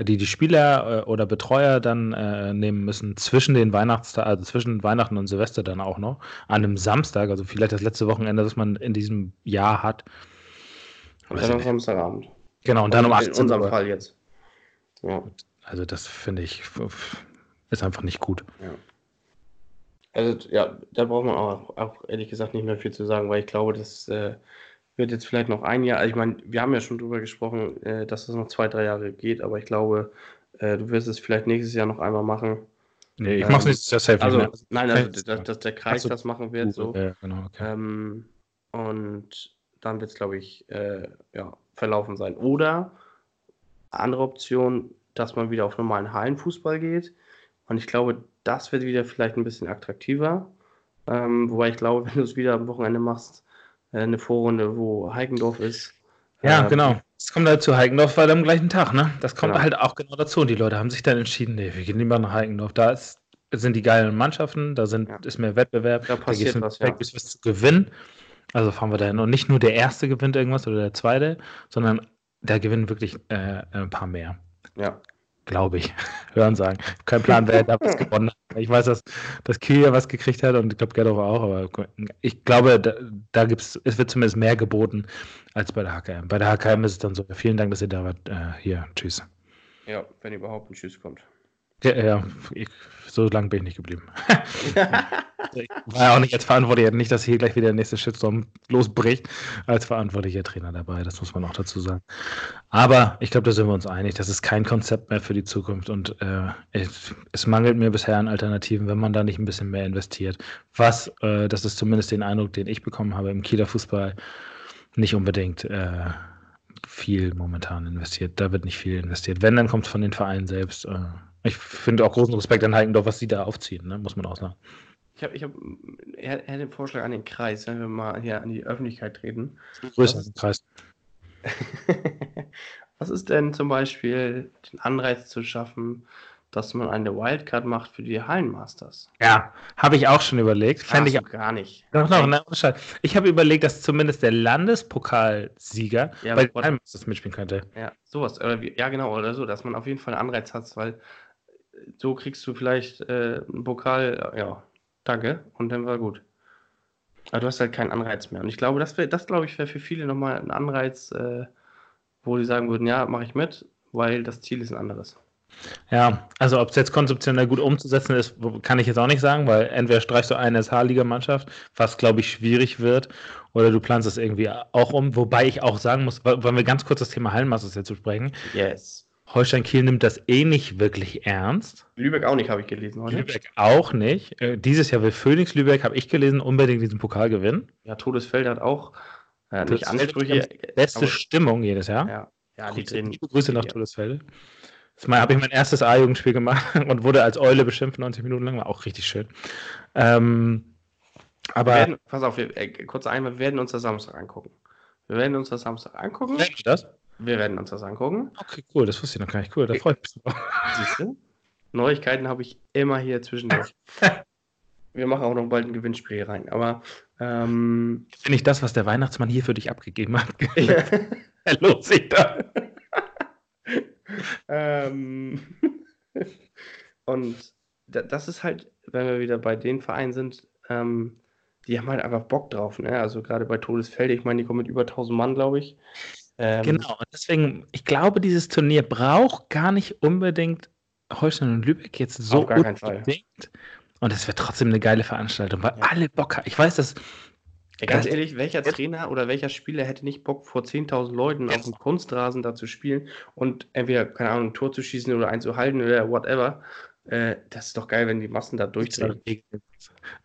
die die Spieler äh, oder Betreuer dann äh, nehmen müssen zwischen den Weihnachtstagen, also zwischen Weihnachten und Silvester dann auch noch, an einem Samstag, also vielleicht das letzte Wochenende, das man in diesem Jahr hat. Und dann am Samstagabend. Genau, und dann um 18 Uhr. In unserem Fall jetzt. Ja. Also das finde ich ist einfach nicht gut. Ja. Also ja, da braucht man auch, auch, ehrlich gesagt nicht mehr viel zu sagen, weil ich glaube, dass äh, wird jetzt vielleicht noch ein Jahr, also ich meine, wir haben ja schon drüber gesprochen, äh, dass es noch zwei, drei Jahre geht, aber ich glaube, äh, du wirst es vielleicht nächstes Jahr noch einmal machen. Nee, ich ähm, mache es nächstes Jahr safe also, mehr. Nein, also, dass, dass der Kreis so, das machen wird, so. Ja, genau, okay. Ähm, und dann wird es, glaube ich, äh, ja, verlaufen sein. Oder andere Option, dass man wieder auf normalen Hallenfußball geht. Und ich glaube, das wird wieder vielleicht ein bisschen attraktiver. Ähm, wobei ich glaube, (laughs) wenn du es wieder am Wochenende machst, äh, eine Vorrunde, wo Heikendorf ist. Ja, ähm, genau. Es kommt halt zu Heikendorf weil am gleichen Tag, ne? Das kommt genau. halt auch genau dazu. Und die Leute haben sich dann entschieden, nee, wir gehen lieber nach Heikendorf. Da ist, sind die geilen Mannschaften, da sind, ja. ist mehr Wettbewerb, da passiert da was, ja. was zu gewinnen. Also fahren wir dahin. Und nicht nur der Erste gewinnt irgendwas oder der Zweite, sondern da gewinnen wirklich äh, ein paar mehr. Ja. Glaube ich. (laughs) Hören sagen. Kein Plan, wer da was (laughs) gewonnen hat. Ich weiß, dass, dass Kiel was gekriegt hat und ich glaube Gerdow auch, aber ich glaube, da, da gibt's, es wird zumindest mehr geboten als bei der HKM. Bei der HKM ist es dann so, vielen Dank, dass ihr da wart. Äh, hier, tschüss. Ja, wenn überhaupt ein Tschüss kommt. Ja, ja ich, so lange bin ich nicht geblieben. ich (laughs) war ja auch nicht als Verantwortlicher, nicht, dass hier gleich wieder der nächste Shitstorm losbricht, als verantwortlicher Trainer dabei, das muss man auch dazu sagen. Aber ich glaube, da sind wir uns einig, das ist kein Konzept mehr für die Zukunft und äh, es, es, mangelt mir bisher an Alternativen, wenn man da nicht ein bisschen mehr investiert. Was, äh, das ist zumindest den Eindruck, den ich bekommen habe im Kieler Fußball, nicht unbedingt äh, viel momentan investiert. Da wird nicht viel investiert. Wenn, dann kommt es von den Vereinen selbst. Ich finde auch großen Respekt an Heikendorf, was sie da aufziehen, ne? muss man auch sagen. Ich habe ich hab, er, er den Vorschlag an den Kreis, wenn wir mal hier an die Öffentlichkeit treten. Größer den Kreis. (laughs) was ist denn zum Beispiel den Anreiz zu schaffen, dass man eine Wildcard macht für die Hallenmasters. Ja, habe ich auch schon überlegt. Fände ich auch gar nicht. Doch, noch, ne, ich habe überlegt, dass zumindest der Landespokalsieger ja, bei den Hallenmasters mitspielen könnte. Ja, sowas. Oder wie, ja, genau, oder so, dass man auf jeden Fall einen Anreiz hat, weil so kriegst du vielleicht äh, einen Pokal, ja, danke, und dann war gut. Aber du hast halt keinen Anreiz mehr. Und ich glaube, das wäre, das glaube ich, wäre für viele nochmal ein Anreiz, äh, wo die sagen würden, ja, mache ich mit, weil das Ziel ist ein anderes. Ja, also ob es jetzt konzeptionell gut umzusetzen ist, kann ich jetzt auch nicht sagen, weil entweder streichst du eine SH-Liga-Mannschaft, was glaube ich schwierig wird, oder du planst es irgendwie auch um, wobei ich auch sagen muss, wollen wir ganz kurz das Thema Hallenmasters jetzt besprechen? Yes. Holstein Kiel nimmt das eh nicht wirklich ernst. Lübeck auch nicht, habe ich gelesen heute. Lübeck auch nicht. Äh, dieses Jahr will Phoenix Lübeck, habe ich gelesen, unbedingt diesen Pokal gewinnen. Ja, Todesfeld hat auch äh, nicht Ansprüche. Beste Stimmung jedes Jahr. Ja, ja die drin. Grüße nach ja. Todesfelde. Das habe ich mein erstes A-Jugendspiel gemacht (laughs) und wurde als Eule beschimpft 90 Minuten lang. War auch richtig schön. Ähm, aber. Werden, pass auf, wir, äh, kurz einmal, wir werden uns das Samstag angucken. Wir werden uns das Samstag angucken. Werden das? Wir werden uns das angucken. Okay, cool, das wusste ich noch gar nicht. Cool, da freut mich. Siehst du? Neuigkeiten habe ich immer hier zwischendurch. (laughs) Wir machen auch noch bald ein Gewinnspiel rein. Aber ähm, finde ich das, was der Weihnachtsmann hier für dich abgegeben hat. (laughs) Los, sich da. (laughs) ähm, und das ist halt, wenn wir wieder bei den Vereinen sind, ähm, die haben halt einfach Bock drauf. Ne? Also gerade bei Todesfelde, ich meine, die kommen mit über 1000 Mann, glaube ich. Ähm, genau, deswegen, ich glaube, dieses Turnier braucht gar nicht unbedingt Holstein und Lübeck jetzt so auf gar keinen Fall. Und es wird trotzdem eine geile Veranstaltung, weil ja. alle Bock haben. Ich weiß, dass. Ja, ganz ehrlich, welcher Trainer oder welcher Spieler hätte nicht Bock, vor 10.000 Leuten auf dem Kunstrasen da zu spielen und entweder, keine Ahnung, ein Tor zu schießen oder eins zu halten oder whatever. Äh, das ist doch geil, wenn die Massen da durchdrehen.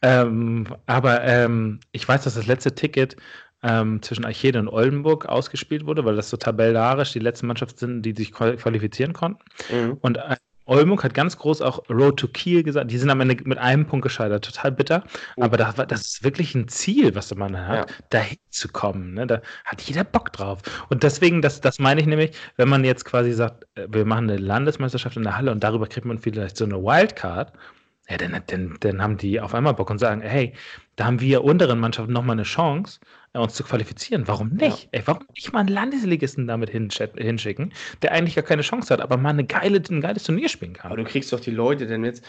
Ähm, aber ähm, ich weiß, dass das letzte Ticket ähm, zwischen Archede und Oldenburg ausgespielt wurde, weil das so tabellarisch die letzten Mannschaften sind, die sich qualifizieren konnten. Mhm. Und äh, Olmuk hat ganz groß auch Road to Kiel gesagt. Die sind am Ende mit einem Punkt gescheitert. Total bitter. Oh. Aber das, das, ist wirklich ein Ziel, was man hat, ja. dahin zu kommen. Ne? Da hat jeder Bock drauf. Und deswegen, das, das meine ich nämlich, wenn man jetzt quasi sagt, äh, wir machen eine Landesmeisterschaft in der Halle und darüber kriegt man vielleicht so eine Wildcard, ja, dann, dann, dann haben die auf einmal Bock und sagen, hey, da haben wir unteren Mannschaften nochmal eine Chance, uns zu qualifizieren. Warum nicht? Ja. Ey, warum nicht mal einen Landesligisten damit hinschicken, der eigentlich gar keine Chance hat, aber mal eine geile, ein geiles Turnier spielen kann? Aber du kriegst doch die Leute, denn jetzt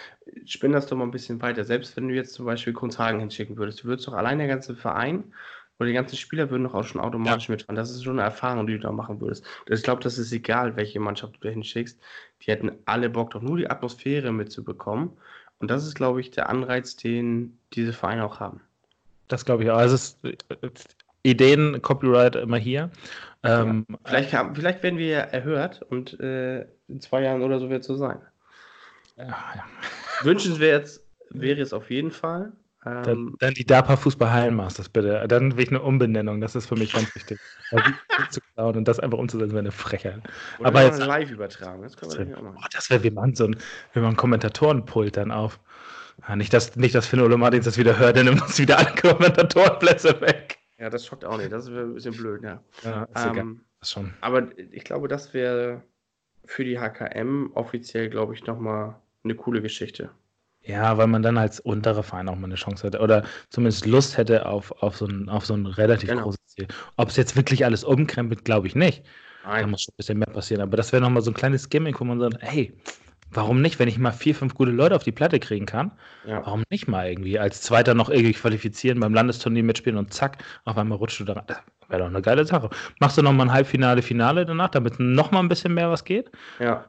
spinn das doch mal ein bisschen weiter. Selbst wenn du jetzt zum Beispiel Kunzhagen hinschicken würdest, du würdest doch allein der ganze Verein oder die ganzen Spieler würden doch auch schon automatisch ja. mitfahren. Das ist schon eine Erfahrung, die du da machen würdest. Ich glaube, das ist egal, welche Mannschaft du da hinschickst. Die hätten alle Bock, doch nur die Atmosphäre mitzubekommen und das ist, glaube ich, der Anreiz, den diese Vereine auch haben. Das glaube ich auch. Also es ist, Ideen, Copyright immer hier. Ähm, ja. vielleicht, haben, vielleicht werden wir ja erhört und äh, in zwei Jahren oder so wird es so sein. Ja, ja. (laughs) Wünschenswert wäre es auf jeden Fall. Ähm, dann, dann, die DAPA Fußball Hallenmasters bitte. Dann will ich eine Umbenennung, das ist für mich ganz wichtig. (laughs) zu klauen und das einfach umzusetzen wäre eine Frechheit. Oder Aber jetzt live übertragen, das können wir das auch machen. Oh, das wäre, wir machen so ein, wir machen Kommentatorenpult dann auf. Ja, nicht, dass, nicht, dass Finn Ole Martins das wieder hört, dann nimmt uns wieder alle Kommentatorenplätze weg. Ja, das schockt auch nicht. Das wäre ein bisschen blöd, ja. Ja, ist ähm, egal. Das schon. Aber ich glaube, das wäre für die HKM offiziell, glaube ich, nochmal eine coole Geschichte. Ja, weil man dann als unterer Verein auch mal eine Chance hätte oder zumindest Lust hätte auf, auf, so, ein, auf so ein relativ genau. großes Ziel. Ob es jetzt wirklich alles umkrempelt, glaube ich nicht. Nein. Da muss schon ein bisschen mehr passieren. Aber das wäre nochmal so ein kleines Gimmick, wo man sagt, hey, warum nicht, wenn ich mal vier, fünf gute Leute auf die Platte kriegen kann, ja. warum nicht mal irgendwie als Zweiter noch irgendwie qualifizieren, beim Landesturnier mitspielen und zack, auf einmal rutscht du da rein. Das wäre doch eine geile Sache. Machst du nochmal ein Halbfinale, Finale danach, damit nochmal ein bisschen mehr was geht? Ja.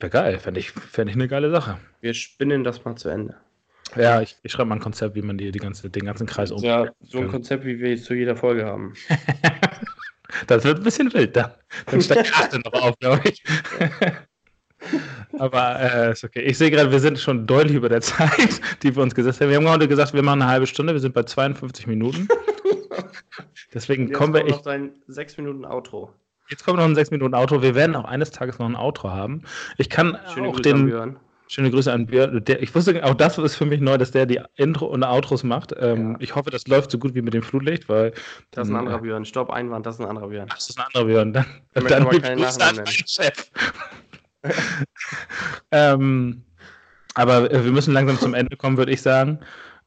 Wäre geil, fände ich, fänd ich eine geile Sache. Wir spinnen das mal zu Ende. Ja, ich, ich schreibe mal ein Konzept, wie man die, die ganze, den ganzen Kreis um. Ja, so ein Konzept, wie wir jetzt zu jeder Folge haben. (laughs) das wird ein bisschen wild, da. Dann steigt Karte noch auf, glaube ich. (laughs) Aber äh, ist okay. Ich sehe gerade, wir sind schon deutlich über der Zeit, (laughs) die wir uns gesetzt haben. Wir haben heute gesagt, wir machen eine halbe Stunde. Wir sind bei 52 Minuten. Deswegen kommen wir. Jetzt kommt noch dein 6 Minuten Outro. Jetzt kommt noch ein 6 Minuten Outro. Wir werden auch eines Tages noch ein Outro haben. Ich kann Schöne auch Grüße den. An Björn. Schöne Grüße an Björn. Der, ich wusste, auch das ist für mich neu, dass der die Intro und Outros macht. Ähm, ja. Ich hoffe, das läuft so gut wie mit dem Flutlicht, weil. Das ist ein anderer Björn. Stopp, Einwand, das ist ein anderer Björn. Das ist ein anderer Björn. Dann, ich dann aber keinen Namen nennen. Chef. (laughs) ähm, aber wir müssen langsam zum Ende kommen, würde ich sagen.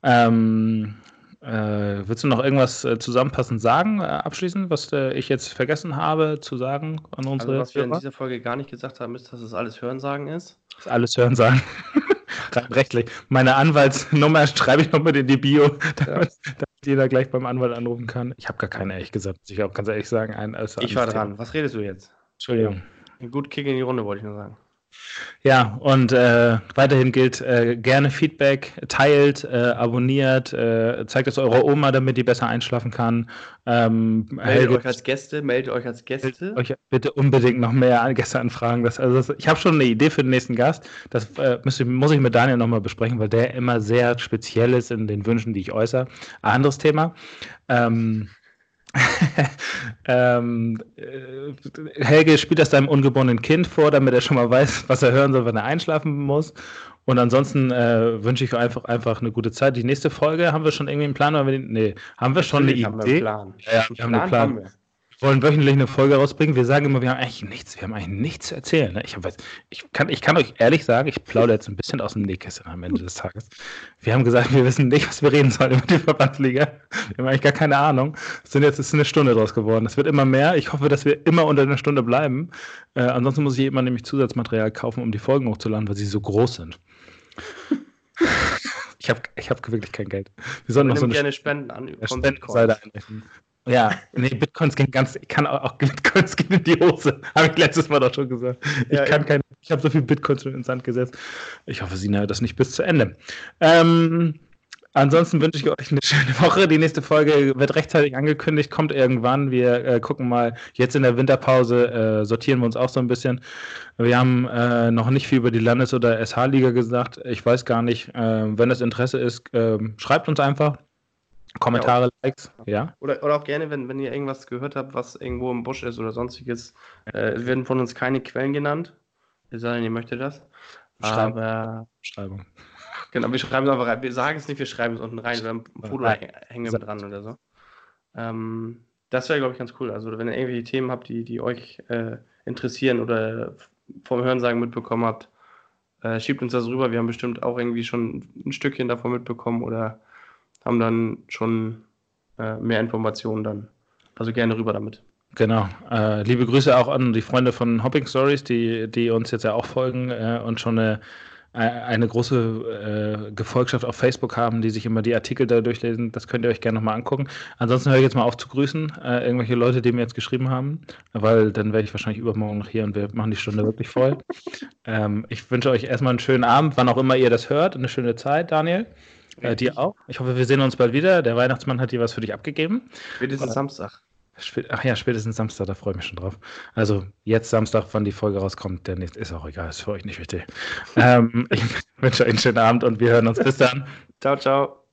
Ähm, äh, willst du noch irgendwas äh, zusammenfassend sagen, äh, abschließend, was äh, ich jetzt vergessen habe zu sagen an unsere also, Was wir in dieser Folge gar nicht gesagt haben, ist, dass es alles Hörensagen ist. Das ist alles Hörensagen. (laughs) Rechtlich. Meine Anwaltsnummer (laughs) schreibe ich noch mit in die Bio, damit, ja. damit jeder gleich beim Anwalt anrufen kann. Ich habe gar keine, ehrlich gesagt. Ich auch ganz ehrlich sagen. Ein, ich war dran. Was redest du jetzt? Entschuldigung. Gut Kick in die Runde, wollte ich nur sagen. Ja, und äh, weiterhin gilt äh, gerne Feedback, teilt, äh, abonniert, äh, zeigt es eurer Oma, damit die besser einschlafen kann. Ähm, meldet Helge, euch als Gäste, meldet euch als Gäste. Euch bitte unbedingt noch mehr Gäste anfragen. Das, also das, ich habe schon eine Idee für den nächsten Gast. Das äh, muss, ich, muss ich mit Daniel nochmal besprechen, weil der immer sehr speziell ist in den Wünschen, die ich äußere. Anderes Thema. Ähm, (laughs) ähm, äh, Helge spielt das seinem ungeborenen Kind vor, damit er schon mal weiß, was er hören soll, wenn er einschlafen muss. Und ansonsten äh, wünsche ich einfach, einfach eine gute Zeit. Die nächste Folge haben wir schon irgendwie einen Plan? Oder nee, haben wir schon Natürlich eine Idee? Haben wir einen Plan. Ja, wir haben einen Plan. Haben. Wollen wöchentlich eine Folge rausbringen. Wir sagen immer, wir haben eigentlich nichts, wir haben eigentlich nichts zu erzählen. Ne? Ich, hab, ich, kann, ich kann euch ehrlich sagen, ich plaudere jetzt ein bisschen aus dem Nähkästchen am Ende des Tages. Wir haben gesagt, wir wissen nicht, was wir reden sollen über die Verbandsliga. Wir haben eigentlich gar keine Ahnung. Es sind jetzt ist eine Stunde draus geworden. Es wird immer mehr. Ich hoffe, dass wir immer unter einer Stunde bleiben. Äh, ansonsten muss ich immer nämlich Zusatzmaterial kaufen, um die Folgen hochzuladen, weil sie so groß sind. (laughs) Ich habe ich hab wirklich kein Geld. Wir sollen noch so eine gerne Spenden an Spendenseite einrichten. Ja, nee, Bitcoins gehen ganz, ich kann auch, auch Bitcoins (laughs) gehen in die Hose. Habe ich letztes Mal doch schon gesagt. Ich ja, kann kein, ich habe so viel Bitcoins schon ins Sand gesetzt. Ich hoffe, Sie nahe das nicht bis zu Ende. Ähm, Ansonsten wünsche ich euch eine schöne Woche. Die nächste Folge wird rechtzeitig angekündigt, kommt irgendwann. Wir äh, gucken mal, jetzt in der Winterpause äh, sortieren wir uns auch so ein bisschen. Wir haben äh, noch nicht viel über die Landes- oder SH-Liga gesagt. Ich weiß gar nicht, äh, wenn das Interesse ist, ähm, schreibt uns einfach. Kommentare, ja, Likes, ja. Oder, oder auch gerne, wenn, wenn ihr irgendwas gehört habt, was irgendwo im Busch ist oder sonstiges. Äh, es werden von uns keine Quellen genannt. Es sei denn, ihr möchtet das. Beschreibung. Aber. Beschreibung. Genau, wir schreiben es einfach rein. Wir sagen es nicht, wir schreiben es unten rein. Wir haben ein Foto hängen dran oder so. Ähm, das wäre, glaube ich, ganz cool. Also, wenn ihr irgendwelche Themen habt, die, die euch äh, interessieren oder vom Hörensagen mitbekommen habt, äh, schiebt uns das rüber. Wir haben bestimmt auch irgendwie schon ein Stückchen davon mitbekommen oder haben dann schon äh, mehr Informationen dann. Also gerne rüber damit. Genau. Äh, liebe Grüße auch an die Freunde von Hopping Stories, die, die uns jetzt ja auch folgen äh, und schon eine eine große äh, Gefolgschaft auf Facebook haben, die sich immer die Artikel da durchlesen. Das könnt ihr euch gerne nochmal angucken. Ansonsten höre ich jetzt mal auf zu grüßen, äh, irgendwelche Leute, die mir jetzt geschrieben haben, weil dann werde ich wahrscheinlich übermorgen noch hier und wir machen die Stunde wirklich voll. (laughs) ähm, ich wünsche euch erstmal einen schönen Abend, wann auch immer ihr das hört, eine schöne Zeit, Daniel. Äh, dir auch. Ich hoffe, wir sehen uns bald wieder. Der Weihnachtsmann hat dir was für dich abgegeben. Spätestens Samstag. Ach ja, spätestens Samstag, da freue ich mich schon drauf. Also jetzt Samstag, wann die Folge rauskommt, der nächste ist auch egal, ist für euch nicht wichtig. (laughs) ähm, ich wünsche euch einen schönen Abend und wir hören uns. Bis dann. Ciao, ciao.